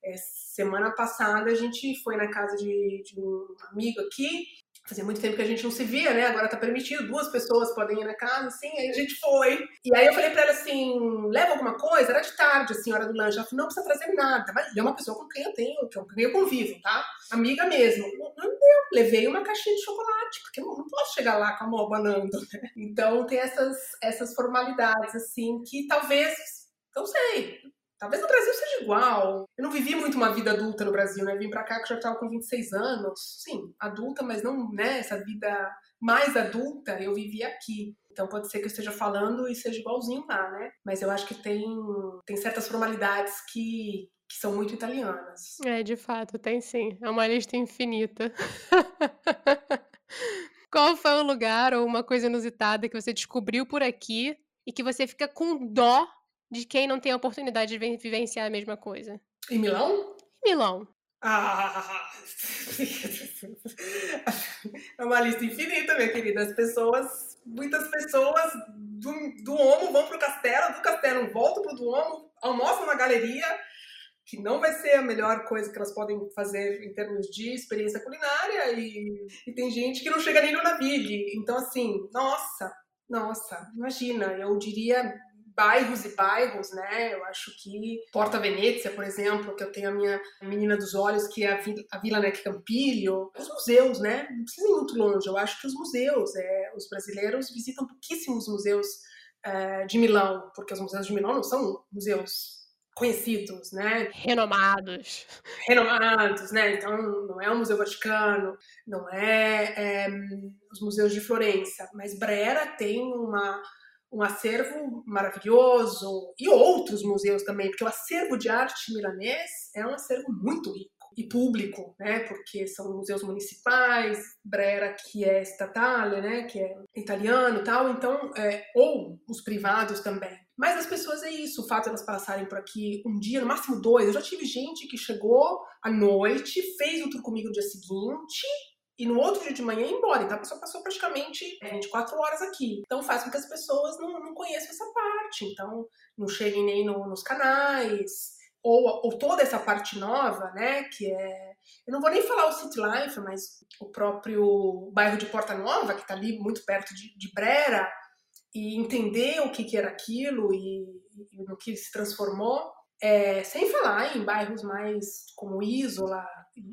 É, semana passada a gente foi na casa de, de um amigo aqui Fazia muito tempo que a gente não se via, né? Agora tá permitido, duas pessoas podem ir na casa, assim, aí a gente foi. E aí eu falei pra ela assim: leva alguma coisa? Era de tarde, assim, hora do lanche. Ela falou: não precisa trazer nada. Mas é uma pessoa com quem eu tenho, com quem eu convivo, tá? Amiga mesmo. Não, não deu. Levei uma caixinha de chocolate, porque eu não posso chegar lá com a mão abanando, né? Então tem essas, essas formalidades, assim, que talvez, não sei, Talvez no Brasil seja igual. Eu não vivi muito uma vida adulta no Brasil, né? Vim pra cá que já estava com 26 anos. Sim, adulta, mas não, né? Essa vida mais adulta eu vivi aqui. Então pode ser que eu esteja falando e seja igualzinho lá, né? Mas eu acho que tem, tem certas formalidades que, que são muito italianas. É, de fato, tem sim. É uma lista infinita. Qual foi o lugar ou uma coisa inusitada que você descobriu por aqui e que você fica com dó de quem não tem a oportunidade de vivenciar a mesma coisa. Em Milão? Em Milão. Ah, é uma lista infinita, minha querida. As pessoas, muitas pessoas do, do Omo vão pro castelo, do castelo voltam pro Duomo, almoçam na galeria, que não vai ser a melhor coisa que elas podem fazer em termos de experiência culinária, e, e tem gente que não chega nem no navio. Então, assim, nossa, nossa, imagina, eu diria bairros e bairros, né? Eu acho que Porta Venezia, por exemplo, que eu tenho a minha menina dos olhos, que é a Vila, a Vila Nec Campilho, os museus, né? Não precisa ir muito longe. Eu acho que os museus, é, os brasileiros visitam pouquíssimos museus é, de Milão, porque os museus de Milão não são museus conhecidos, né? Renomados. Renomados, né? Então, não é o Museu Vaticano, não é, é os museus de Florença, mas Brera tem uma um acervo maravilhoso e outros museus também, porque o acervo de arte milanês é um acervo muito rico e público, né? Porque são museus municipais, Brera que é statale, né? Que é italiano tal, então é, ou os privados também. Mas as pessoas é isso, o fato de elas passarem por aqui um dia, no máximo dois. Eu já tive gente que chegou à noite, fez o tour comigo no dia seguinte e no outro dia de manhã ir embora. Então a pessoa passou praticamente 24 horas aqui. Então faz com que as pessoas não, não conheçam essa parte. Então não cheguem nem no, nos canais. ou, ou toda essa parte nova, né, que é, eu não vou nem falar o City Life, mas o próprio bairro de Porta Nova, que está ali muito perto de, de Brera, e entender o que, que era aquilo e, e no que se transformou, é, sem falar em bairros mais como Isola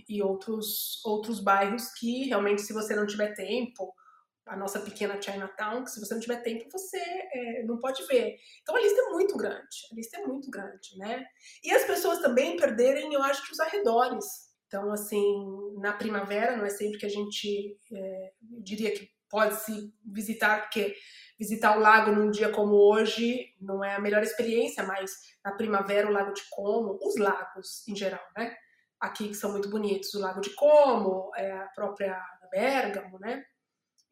e, outros, outros bairros que realmente, se você não tiver tempo, a nossa pequena Chinatown, que se você não tiver tempo, você é, não pode ver. Então a lista é muito grande, a lista é muito grande, né? E as pessoas também perderem, eu acho que os arredores. Então, assim, na primavera, não é sempre que a gente é, diria que pode se visitar, porque visitar o lago num dia como hoje não é a melhor experiência, mas na primavera o Lago de Como, os lagos em geral, né? Aqui que são muito bonitos, o Lago de Como, é a própria Bergamo, né?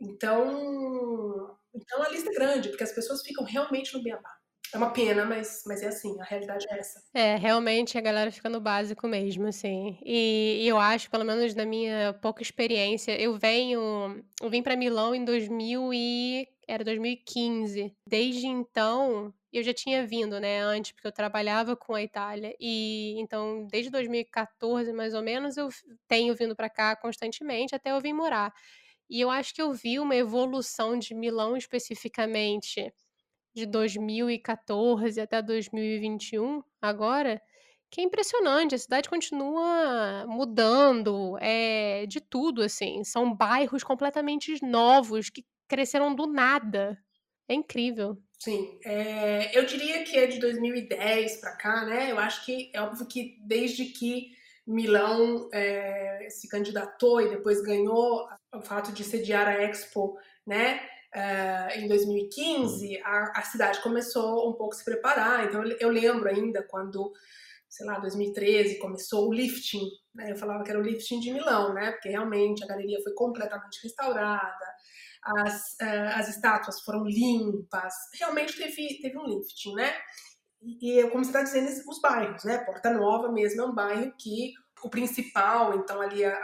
Então, então a lista é grande, porque as pessoas ficam realmente no beabá. É uma pena, mas, mas é assim, a realidade é essa. É, realmente a galera fica no básico mesmo, assim. E, e eu acho, pelo menos na minha pouca experiência, eu venho. Eu vim para Milão em 2000 e. Era 2015. Desde então, eu já tinha vindo, né, antes, porque eu trabalhava com a Itália. E então, desde 2014, mais ou menos, eu tenho vindo para cá constantemente até eu vir morar. E eu acho que eu vi uma evolução de Milão especificamente de 2014 até 2021, agora, que é impressionante. A cidade continua mudando, é de tudo, assim. São bairros completamente novos que cresceram do nada. É incrível. Sim, é, eu diria que é de 2010 para cá, né? Eu acho que é óbvio que desde que Milão é, se candidatou e depois ganhou o fato de sediar a Expo, né? É, em 2015, a, a, cidade começou um pouco a se preparar. Então, eu, eu lembro ainda quando, sei lá, 2013 começou o lifting. Né? Eu falava que era o lifting de Milão, né? Porque realmente a galeria foi completamente restaurada, as, uh, as estátuas foram limpas, realmente teve, teve um lifting, né? E, como você está dizendo, os bairros, né? Porta Nova mesmo é um bairro que o principal, então ali a,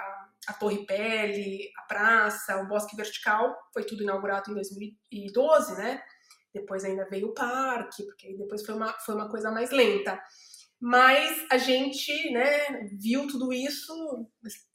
a Torre Pele, a praça, o Bosque Vertical, foi tudo inaugurado em 2012, né? Depois ainda veio o parque, porque depois foi uma, foi uma coisa mais lenta. Mas a gente, né, viu tudo isso,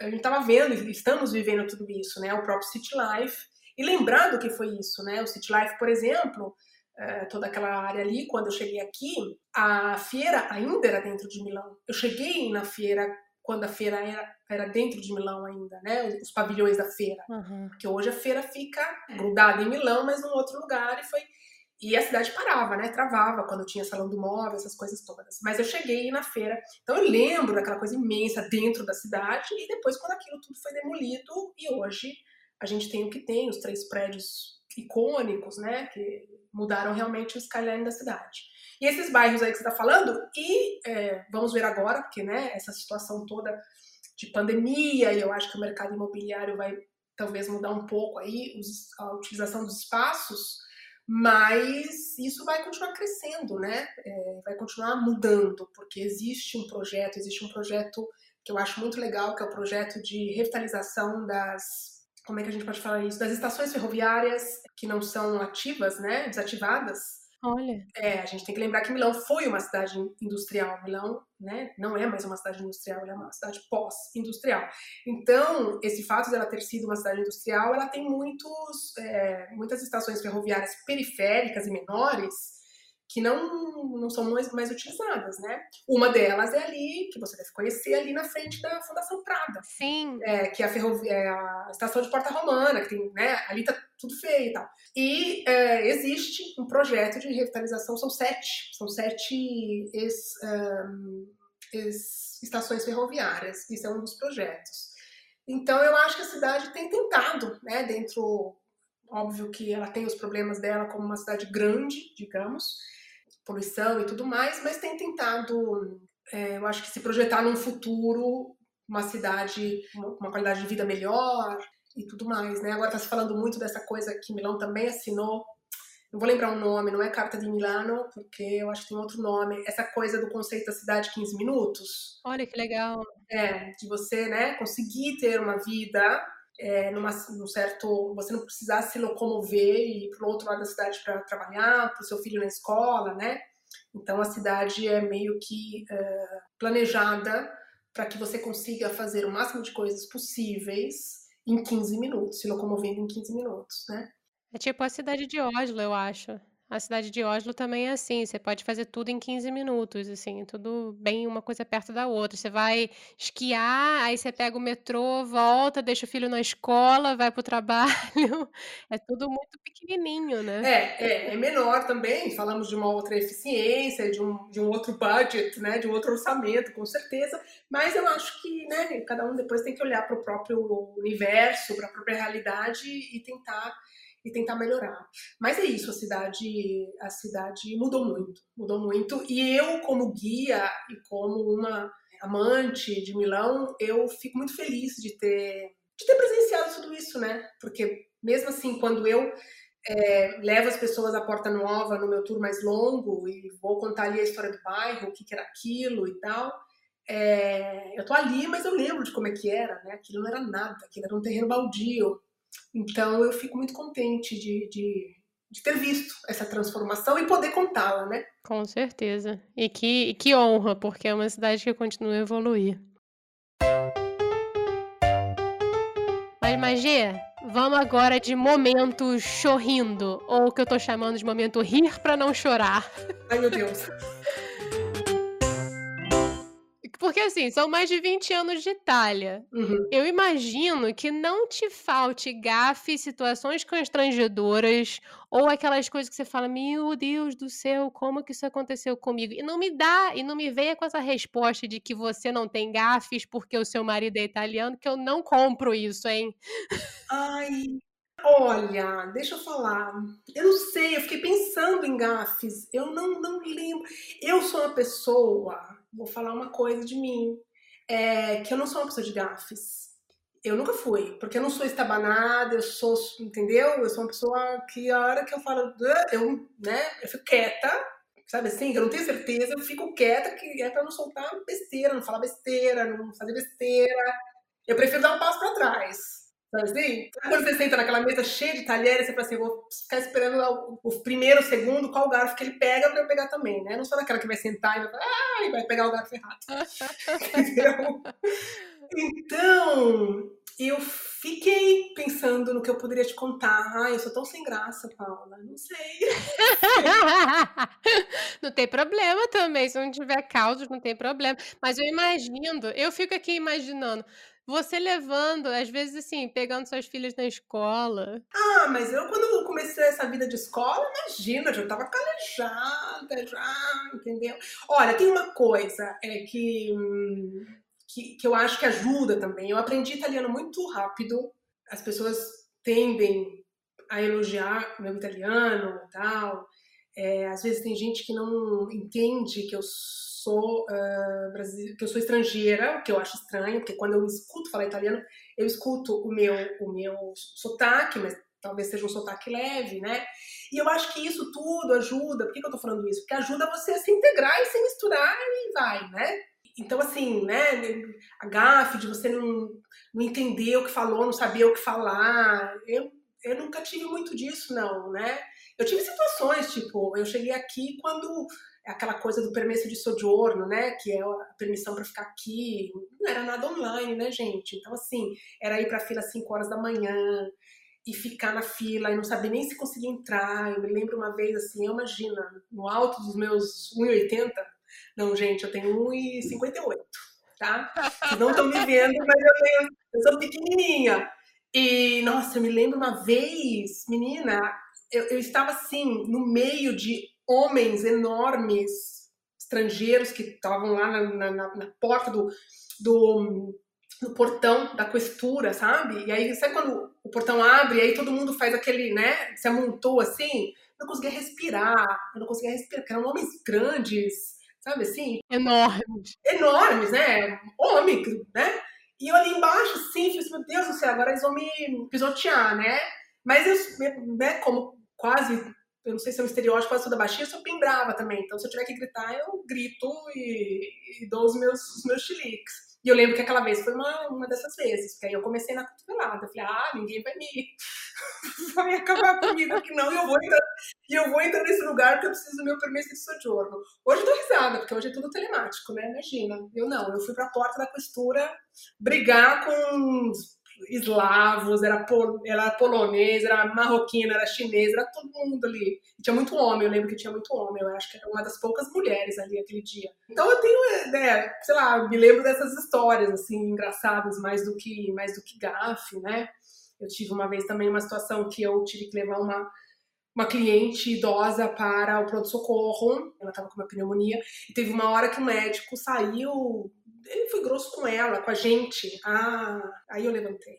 a gente estava vendo, estamos vivendo tudo isso, né? O próprio City Life. E lembrando que foi isso, né? O City Life, por exemplo, é, toda aquela área ali, quando eu cheguei aqui, a feira ainda era dentro de Milão. Eu cheguei na feira quando a feira era, era dentro de Milão ainda, né? Os, os pavilhões da feira. Uhum. Porque hoje a feira fica grudada em Milão, mas num outro lugar e foi. E a cidade parava, né? Travava quando tinha salão do móvel, essas coisas todas. Mas eu cheguei na feira, então eu lembro daquela coisa imensa dentro da cidade e depois quando aquilo tudo foi demolido e hoje a gente tem o que tem, os três prédios icônicos, né? Que mudaram realmente o skyline da cidade. E esses bairros aí que você está falando, e é, vamos ver agora, porque né, essa situação toda de pandemia, e eu acho que o mercado imobiliário vai talvez mudar um pouco aí a utilização dos espaços, mas isso vai continuar crescendo, né? É, vai continuar mudando, porque existe um projeto, existe um projeto que eu acho muito legal, que é o projeto de revitalização das como é que a gente pode falar isso? Das estações ferroviárias que não são ativas, né? Desativadas. Olha. É, a gente tem que lembrar que Milão foi uma cidade industrial. Milão, né, não é mais uma cidade industrial, ela é uma cidade pós-industrial. Então, esse fato dela ter sido uma cidade industrial, ela tem muitos, é, muitas estações ferroviárias periféricas e menores que não, não são mais, mais utilizadas, né? Uma delas é ali, que você deve conhecer, ali na frente da Fundação Prada. Sim. É, que é a, ferrovia, é a estação de Porta Romana, que tem, né? Ali tá tudo feio e tal. E é, existe um projeto de revitalização, são sete, são sete ex, um, ex estações ferroviárias, isso é um dos projetos. Então eu acho que a cidade tem tentado, né, dentro, óbvio que ela tem os problemas dela como uma cidade grande, digamos, poluição e tudo mais, mas tem tentado, é, eu acho que se projetar num futuro, uma cidade com uma qualidade de vida melhor e tudo mais, né? Agora está se falando muito dessa coisa que Milão também assinou, não vou lembrar o nome, não é Carta de Milano, porque eu acho que tem outro nome, essa coisa do conceito da cidade 15 minutos. Olha que legal. É, de você, né, conseguir ter uma vida é, numa, num certo. Você não precisar se locomover e ir para o outro lado da cidade para trabalhar, para o seu filho na escola, né? Então a cidade é meio que. Uh, planejada para que você consiga fazer o máximo de coisas possíveis em 15 minutos, se locomovendo em 15 minutos, né? É tipo a cidade de Oslo, eu acho. A cidade de Oslo também é assim, você pode fazer tudo em 15 minutos, assim, tudo bem uma coisa perto da outra. Você vai esquiar, aí você pega o metrô, volta, deixa o filho na escola, vai para o trabalho. É tudo muito pequenininho, né? É, é, é menor também. Falamos de uma outra eficiência, de um, de um outro budget, né? De um outro orçamento, com certeza. Mas eu acho que, né? Cada um depois tem que olhar para o próprio universo, para a própria realidade e tentar e tentar melhorar. Mas é isso, a cidade, a cidade mudou muito, mudou muito. E eu, como guia e como uma amante de Milão, eu fico muito feliz de ter, de ter presenciado tudo isso, né? Porque mesmo assim, quando eu é, levo as pessoas à Porta Nova no meu tour mais longo e vou contar ali a história do bairro, o que, que era aquilo e tal. É, eu tô ali, mas eu lembro de como é que era, né? Aquilo não era nada, aquilo era um terreno baldio. Então eu fico muito contente de, de, de ter visto essa transformação e poder contá-la, né? Com certeza. E que, que honra, porque é uma cidade que continua a evoluir. Mas, Magia, vamos agora de momento chorrindo, ou o que eu tô chamando de momento rir para não chorar. Ai, meu Deus. Porque assim, são mais de 20 anos de Itália. Uhum. Eu imagino que não te falte gafe, situações constrangedoras, ou aquelas coisas que você fala, meu Deus do céu, como que isso aconteceu comigo? E não me dá, e não me venha com essa resposta de que você não tem gafes porque o seu marido é italiano, que eu não compro isso, hein? Ai, Olha, deixa eu falar. Eu não sei, eu fiquei pensando em gafes. Eu não, não lembro. Eu sou uma pessoa vou falar uma coisa de mim, é, que eu não sou uma pessoa de gafes. Eu nunca fui, porque eu não sou estabanada, eu sou, entendeu? Eu sou uma pessoa que a hora que eu falo, eu, né, eu fico quieta, sabe assim, eu não tenho certeza, eu fico quieta, que é pra não soltar besteira, não falar besteira, não fazer besteira. Eu prefiro dar um passo para trás. Sabe assim? Quando você senta naquela mesa cheia de talheres, você fala assim, vou ficar esperando o, o primeiro, o segundo, qual garfo que ele pega para eu pegar também, né? Não sou daquela que vai sentar e vai falar, ah, e vai pegar o garfo errado. Entendeu? Então, eu fiquei pensando no que eu poderia te contar. Ai, eu sou tão sem graça, Paula. Não sei. não tem problema também. Se não tiver causa, não tem problema. Mas eu imagino, eu fico aqui imaginando. Você levando, às vezes assim, pegando suas filhas na escola. Ah, mas eu quando eu comecei essa vida de escola, imagina, já tava calejada, já, entendeu? Olha, tem uma coisa é que, que, que eu acho que ajuda também. Eu aprendi italiano muito rápido. As pessoas tendem a elogiar meu italiano e tal. É, às vezes tem gente que não entende que eu sou uh, que eu sou estrangeira, o que eu acho estranho, porque quando eu escuto falar italiano, eu escuto o meu o meu sotaque, mas talvez seja um sotaque leve, né? E eu acho que isso tudo ajuda. Por que, que eu tô falando isso? Porque ajuda você a se integrar e se misturar e vai, né? Então, assim, né? A gafe de você não, não entender o que falou, não saber o que falar. Eu, eu nunca tive muito disso, não, né? Eu tive situações, tipo, eu cheguei aqui quando aquela coisa do permesso de soggiorno, né, que é a permissão para ficar aqui, não era nada online, né, gente? Então, assim, era ir para fila às 5 horas da manhã e ficar na fila e não saber nem se conseguia entrar. Eu me lembro uma vez, assim, eu imagina, no alto dos meus 1,80, não, gente, eu tenho 1,58, tá? Não estão me vendo, mas eu, tenho, eu sou pequenininha. E, nossa, eu me lembro uma vez, menina, eu, eu estava assim, no meio de homens enormes, estrangeiros, que estavam lá na, na, na porta do, do, do, portão da questura, sabe? E aí, sabe quando o portão abre e aí todo mundo faz aquele, né? Se amontou assim? Eu não conseguia respirar, eu não conseguia respirar, porque eram homens grandes, sabe assim? Enormes. Enormes, né? Homem, né? E eu ali embaixo, assim, falei assim, meu Deus do céu, agora eles vão me pisotear, né? Mas eu, né, como quase eu não sei se é um estereótipo, quase toda eu sou bem brava também. Então, se eu tiver que gritar, eu grito e, e dou os meus, os meus chiliques. E eu lembro que aquela vez foi uma, uma dessas vezes, porque aí eu comecei na cotovelada. Eu falei, ah, ninguém vai me. vai acabar comigo aqui, não. E eu, vou entrar, e eu vou entrar nesse lugar porque eu preciso do meu permesso de sojourno. Hoje eu tô risada, porque hoje é tudo telemático, né? Imagina. Eu não, eu fui pra porta da costura brigar com eslavos, era, pol, era polonês, era marroquino, era chinês, era todo mundo ali. E tinha muito homem, eu lembro que tinha muito homem, eu acho que era uma das poucas mulheres ali aquele dia. Então eu tenho, né, sei lá, me lembro dessas histórias, assim, engraçadas, mais do que, mais do que gafe, né? Eu tive uma vez também uma situação que eu tive que levar uma, uma cliente idosa para o pronto-socorro, ela estava com uma pneumonia, e teve uma hora que o médico saiu ele foi grosso com ela, com a gente. Ah, aí eu levantei.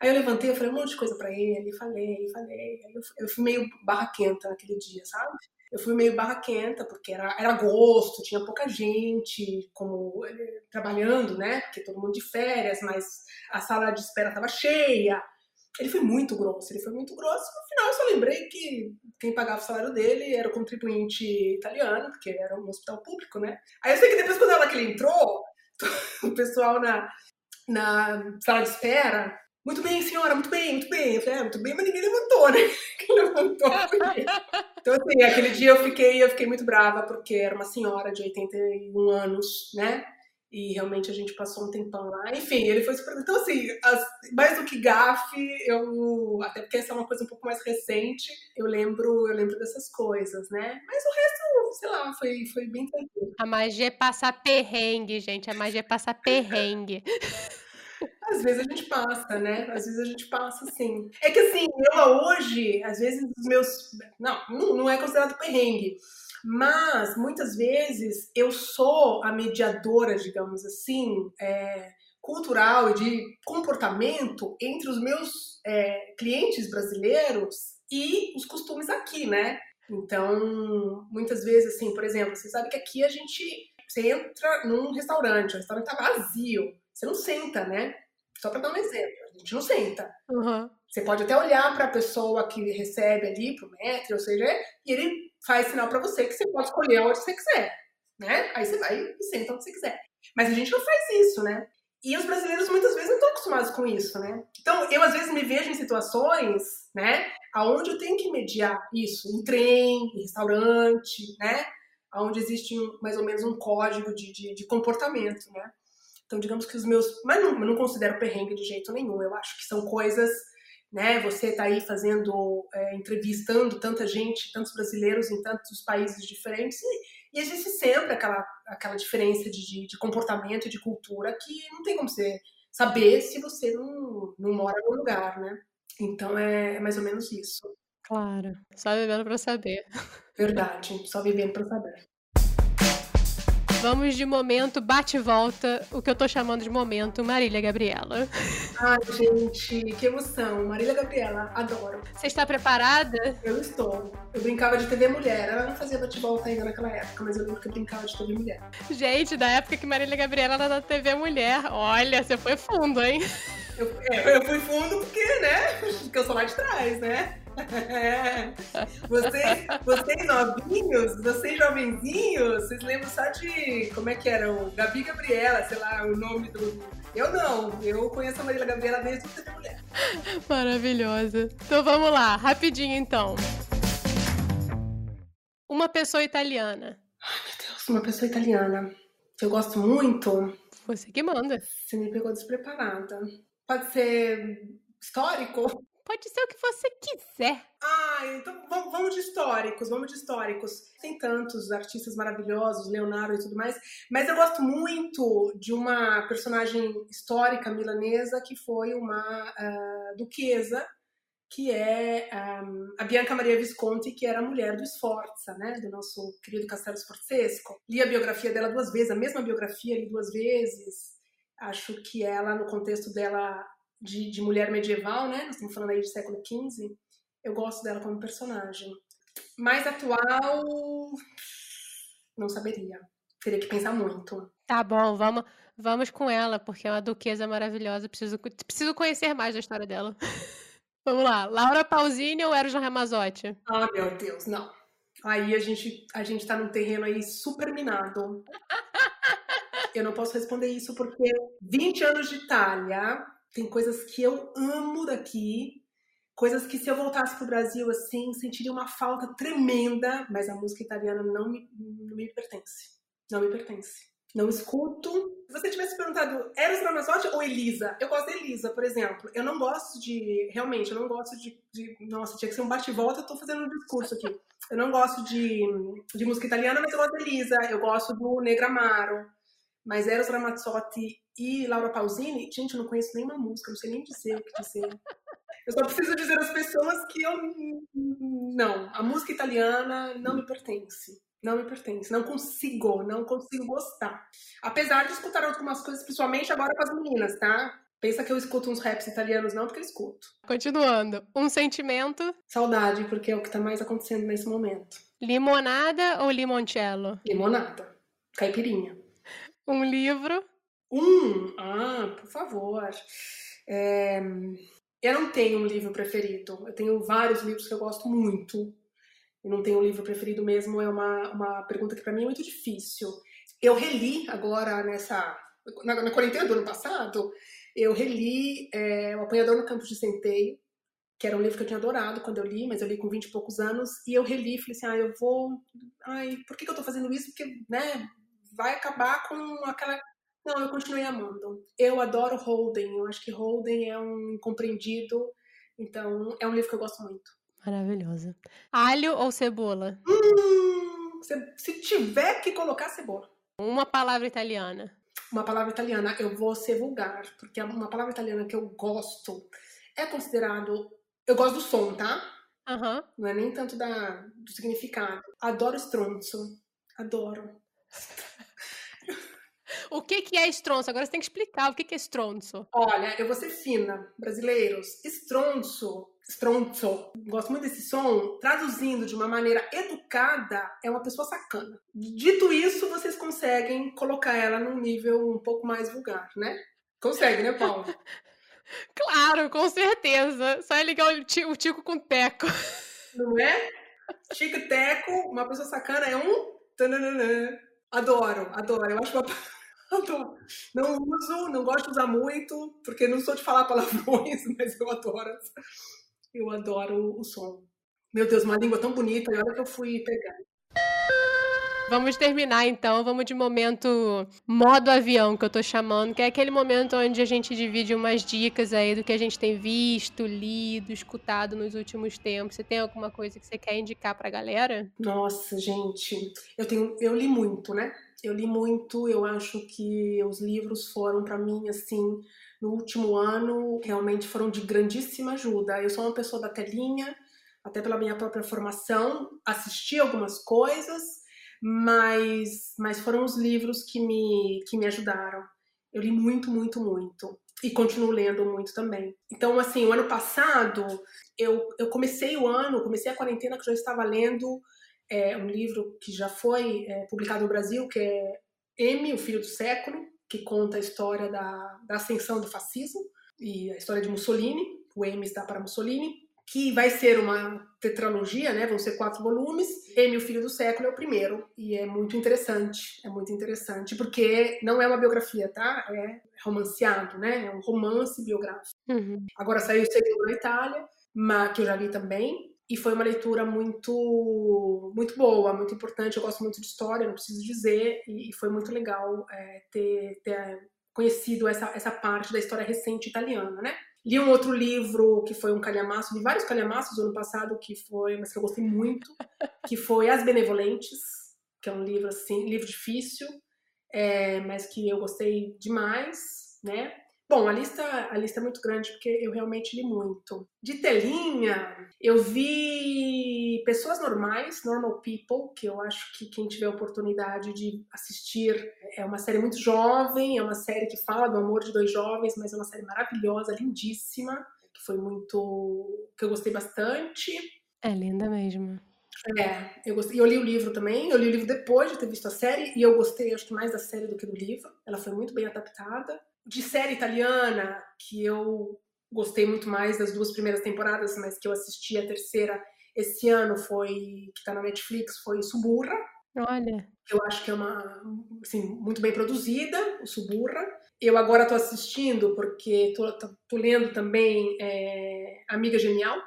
Aí eu levantei, eu falei um monte de coisa para ele, falei, falei. Eu, eu fui meio barraquenta naquele dia, sabe? Eu fui meio barraquenta, porque era, era agosto, tinha pouca gente como trabalhando, né? Porque todo mundo de férias, mas a sala de espera estava cheia. Ele foi muito grosso, ele foi muito grosso. No final, eu só lembrei que quem pagava o salário dele era o contribuinte italiano, porque era um hospital público, né? Aí eu sei que depois, quando ela que ele entrou, o pessoal na, na sala de espera. Muito bem, senhora, muito bem, muito bem. Eu falei, é, muito bem, mas ninguém levantou, né? Quem levantou Então, assim, aquele dia eu fiquei, eu fiquei muito brava, porque era uma senhora de 81 anos, né? E realmente a gente passou um tempão lá. Enfim, ele foi super. Então, assim, as... mais do que gafe, eu. Até porque essa é uma coisa um pouco mais recente, eu lembro, eu lembro dessas coisas, né? Mas o resto, sei lá, foi, foi bem tranquilo. A magia é passar perrengue, gente. A magia é passar perrengue. Às vezes a gente passa, né? Às vezes a gente passa, sim. É que assim, eu hoje, às vezes os meus. Não, não é considerado perrengue mas muitas vezes eu sou a mediadora, digamos assim, é, cultural e de comportamento entre os meus é, clientes brasileiros e os costumes aqui, né? Então, muitas vezes, assim, por exemplo, você sabe que aqui a gente você entra num restaurante, o restaurante tá vazio, você não senta, né? Só para dar um exemplo, a gente não senta. Uhum. Você pode até olhar para a pessoa que recebe ali, para o metro, ou seja, e ele faz sinal para você que você pode escolher onde você quiser, né? Aí você vai e senta onde você quiser. Mas a gente não faz isso, né? E os brasileiros muitas vezes não estão acostumados com isso, né? Então, eu às vezes me vejo em situações, né, aonde eu tenho que mediar isso, em trem, em restaurante, né? Onde existe um, mais ou menos um código de, de, de, comportamento, né? Então, digamos que os meus. Mas não, não considero perrengue de jeito nenhum. Eu acho que são coisas né? Você está aí fazendo, é, entrevistando tanta gente, tantos brasileiros em tantos países diferentes e, e existe sempre aquela, aquela diferença de, de, de, comportamento e de cultura que não tem como você saber se você não, não mora no lugar, né? Então é, é mais ou menos isso. Claro, só vivendo para saber. Verdade, só vivendo para saber. Vamos de momento bate e volta, o que eu tô chamando de momento Marília Gabriela. Ai, gente, que emoção. Marília Gabriela, adoro. Você está preparada? Eu estou. Eu brincava de TV Mulher. Ela não fazia bate e volta ainda naquela época, mas eu lembro que eu brincava de TV Mulher. Gente, da época que Marília Gabriela era da TV Mulher. Olha, você foi fundo, hein? Eu, é, eu fui fundo porque, né? Porque eu sou lá de trás, né? É. Vocês, vocês novinhos, vocês jovenzinhos, vocês lembram só de como é que era? O Gabi Gabriela, sei lá, o nome do. Eu não, eu conheço a Marília Gabriela desde que eu mulher. Maravilhosa. Então vamos lá, rapidinho então. Uma pessoa italiana. Ai, meu Deus, uma pessoa italiana. Eu gosto muito. Você que manda. Você me pegou despreparada. Pode ser histórico? Pode ser o que você quiser. Ah, então vamos de históricos, vamos de históricos. Tem tantos artistas maravilhosos, Leonardo e tudo mais, mas eu gosto muito de uma personagem histórica milanesa que foi uma uh, duquesa, que é um, a Bianca Maria Visconti, que era a mulher do Sforza, né, do nosso querido Castelo Sforzesco. Li a biografia dela duas vezes, a mesma biografia li duas vezes. Acho que ela, no contexto dela de, de mulher medieval, né? Nós estamos falando aí de século XV. Eu gosto dela como personagem. Mais atual, não saberia. Teria que pensar muito. Tá bom, vamos, vamos com ela, porque é uma duquesa maravilhosa. Preciso, preciso conhecer mais da história dela. vamos lá. Laura Pausini ou Eros Ramazotti? Ah, meu Deus, não. Aí a gente, a gente tá num terreno aí super minado. Eu não posso responder isso porque 20 anos de Itália, tem coisas que eu amo daqui, coisas que se eu voltasse pro Brasil assim, sentiria uma falta tremenda, mas a música italiana não me, não me pertence. Não me pertence. Não escuto. Se você tivesse perguntado Eros Ramazzotti ou Elisa, eu gosto da Elisa, por exemplo. Eu não gosto de. Realmente, eu não gosto de. de nossa, tinha que ser um bate-volta, eu tô fazendo um discurso aqui. Eu não gosto de, de música italiana, mas eu gosto da Elisa. Eu gosto do Negramaro. Mas Eros Ramazzotti e Laura Pausini, gente, eu não conheço nenhuma música, não sei nem dizer o que dizer. Eu só preciso dizer às pessoas que eu. Não, a música italiana não me pertence. Não me pertence. Não consigo, não consigo gostar. Apesar de escutar algumas coisas, principalmente agora com as meninas, tá? Pensa que eu escuto uns raps italianos, não, porque eu escuto. Continuando. Um sentimento? Saudade, porque é o que tá mais acontecendo nesse momento. Limonada ou limoncello? Limonada. Caipirinha. Um livro? Um? Ah, por favor. É... Eu não tenho um livro preferido. Eu tenho vários livros que eu gosto muito. E não tenho um livro preferido mesmo. É uma, uma pergunta que para mim é muito difícil. Eu reli agora nessa. Na, na quarentena do ano passado, eu reli é, O Apanhador no Campo de Centeio, que era um livro que eu tinha adorado quando eu li, mas eu li com 20 e poucos anos, e eu reli e falei assim, ah, eu vou... Ai, por que, que eu tô fazendo isso? Porque, né, vai acabar com aquela... Não, eu continuei amando. Eu adoro Holden, eu acho que Holden é um incompreendido, então é um livro que eu gosto muito. Maravilhoso. Alho ou cebola? Hum, se, se tiver que colocar cebola. Uma palavra italiana uma palavra italiana, eu vou ser vulgar, porque uma palavra italiana que eu gosto é considerado. Eu gosto do som, tá? Uhum. Não é nem tanto da, do significado. Adoro stronzo. Adoro. O que, que é estronço? Agora você tem que explicar o que, que é estronço. Olha, eu vou ser fina, brasileiros. Estronço stronzo, gosto muito desse som, traduzindo de uma maneira educada, é uma pessoa sacana. Dito isso, vocês conseguem colocar ela num nível um pouco mais vulgar, né? Consegue, né, Paulo? claro, com certeza. Só é ligar o tico, com teco. Não é? Tico e teco, uma pessoa sacana é um. Adoro, adoro. Eu acho uma. Adoro. Não uso, não gosto de usar muito, porque não sou de falar palavrões, mas eu adoro. Eu adoro o som. Meu Deus, uma língua tão bonita, e olha que eu fui pegar. Vamos terminar então, vamos de momento modo avião, que eu tô chamando, que é aquele momento onde a gente divide umas dicas aí do que a gente tem visto, lido, escutado nos últimos tempos. Você tem alguma coisa que você quer indicar pra galera? Nossa, gente, eu tenho, eu li muito, né? Eu li muito, eu acho que os livros foram para mim assim no último ano realmente foram de grandíssima ajuda. Eu sou uma pessoa da telinha, até pela minha própria formação, assisti algumas coisas, mas, mas foram os livros que me, que me ajudaram. Eu li muito, muito, muito. E continuo lendo muito também. Então, assim, o ano passado, eu, eu comecei o ano, comecei a quarentena que eu já estava lendo é, um livro que já foi é, publicado no Brasil, que é M, o Filho do Século, que conta a história da, da ascensão do fascismo e a história de Mussolini, o Emes dá para Mussolini, que vai ser uma tetralogia, né? Vão ser quatro volumes. M, o Filho do Século, é o primeiro. E é muito interessante. É muito interessante, porque não é uma biografia, tá? É romanceado, né? É um romance biográfico. Uhum. Agora saiu o segundo na Itália, que eu já li também e foi uma leitura muito muito boa, muito importante. Eu gosto muito de história, não preciso dizer, e, foi muito legal é, ter, ter, conhecido essa, essa parte da história recente italiana, né? Li um outro livro que foi um calhamaço, li vários calhamaços do ano passado que foi, mas que eu gostei muito, que foi As Benevolentes, que é um livro assim, livro difícil, é, mas que eu gostei demais, né? Bom, a lista, a lista é muito grande porque eu realmente li muito. De telinha, eu vi Pessoas Normais, Normal People, que eu acho que quem tiver oportunidade de assistir é uma série muito jovem, é uma série que fala do amor de dois jovens, mas é uma série maravilhosa, lindíssima, que foi muito. que eu gostei bastante. É linda mesmo. É, eu gostei. Eu li o livro também, eu li o livro depois de ter visto a série, e eu gostei, acho que mais da série do que do livro. Ela foi muito bem adaptada de série italiana, que eu gostei muito mais das duas primeiras temporadas, mas que eu assisti a terceira esse ano foi, que tá na Netflix, foi Suburra, Olha. Eu acho que é uma, assim, muito bem produzida, o Suburra. Eu agora estou assistindo porque estou lendo também é, Amiga Genial,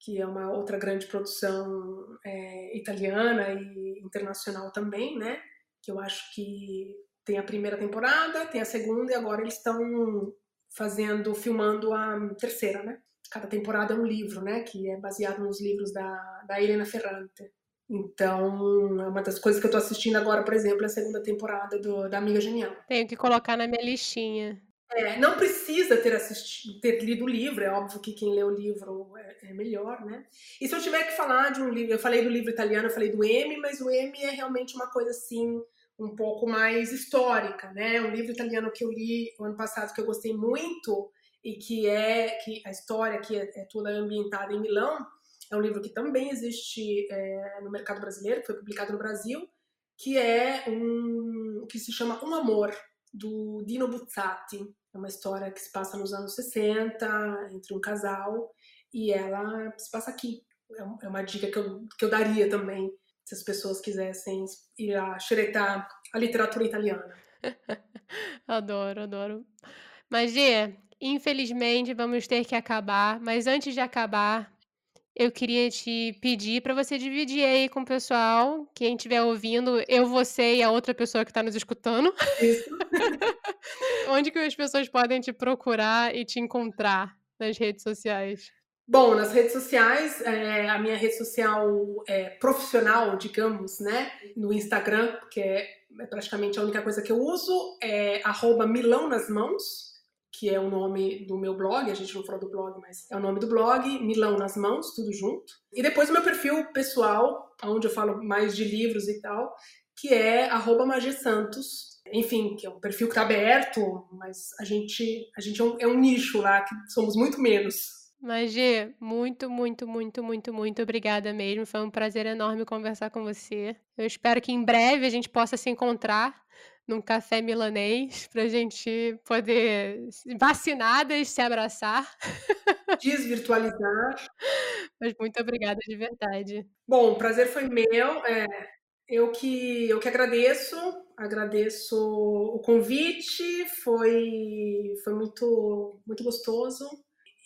que é uma outra grande produção é, italiana e internacional também, né? Que eu acho que tem a primeira temporada, tem a segunda e agora eles estão fazendo, filmando a terceira, né? Cada temporada é um livro, né? Que é baseado nos livros da, da Helena Ferrante. Então, é uma das coisas que eu tô assistindo agora, por exemplo, é a segunda temporada do, da Amiga Genial. Tenho que colocar na minha listinha. É, não precisa ter assistido, ter lido o livro, é óbvio que quem lê o livro é, é, melhor, né? E se eu tiver que falar de um livro, eu falei do livro italiano, eu falei do M, mas o M é realmente uma coisa assim, um pouco mais histórica, né? Um livro italiano que eu li ano passado que eu gostei muito e que é que a história que é, é toda ambientada em Milão, é um livro que também existe é, no mercado brasileiro, que foi publicado no Brasil, que é um que se chama Um Amor, do Dino Buzzati. É uma história que se passa nos anos 60, entre um casal, e ela se passa aqui. É, é uma dica que eu, que eu daria também, se as pessoas quisessem ir a xeretar a literatura italiana. adoro, adoro. Mas, Gê, infelizmente vamos ter que acabar, mas antes de acabar, eu queria te pedir para você dividir aí com o pessoal, quem estiver ouvindo, eu, você e a outra pessoa que está nos escutando. Isso. Onde que as pessoas podem te procurar e te encontrar nas redes sociais? Bom, nas redes sociais, é, a minha rede social é, profissional, digamos, né, no Instagram, que é, é praticamente a única coisa que eu uso, é arroba Milão nas mãos, que é o nome do meu blog, a gente não falou do blog, mas é o nome do blog, Milão nas Mãos, tudo junto. E depois o meu perfil pessoal, onde eu falo mais de livros e tal, que é arroba Santos. Enfim, que é um perfil que está aberto, mas a gente, a gente é um, é um nicho lá, que somos muito menos. Magê, muito, muito, muito, muito, muito obrigada mesmo. Foi um prazer enorme conversar com você. Eu espero que em breve a gente possa se encontrar num café milanês para a gente poder, vacinadas, se abraçar. Desvirtualizar. Mas muito obrigada de verdade. Bom, o prazer foi meu. É, eu, que, eu que agradeço, agradeço o convite, foi, foi muito, muito gostoso.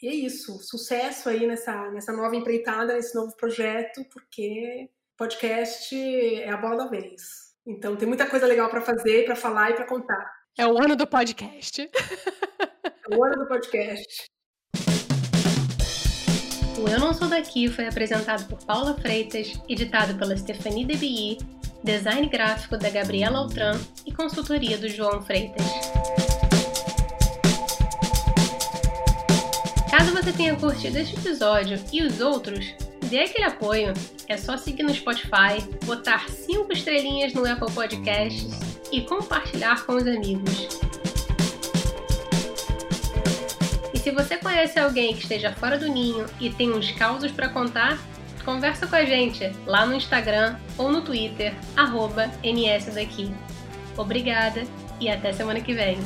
E é isso, sucesso aí nessa, nessa nova empreitada, nesse novo projeto, porque podcast é a bola da vez. Então tem muita coisa legal para fazer, para falar e para contar. É o ano do podcast. É o ano do podcast. O Eu Não Sou Daqui foi apresentado por Paula Freitas, editado pela Stephanie DBI, design gráfico da Gabriela Altran e consultoria do João Freitas. Caso você tenha curtido este episódio e os outros, dê aquele apoio. É só seguir no Spotify, botar 5 estrelinhas no Apple Podcasts e compartilhar com os amigos. E se você conhece alguém que esteja fora do ninho e tem uns causos para contar, conversa com a gente lá no Instagram ou no Twitter, arroba NSDaqui. Obrigada e até semana que vem.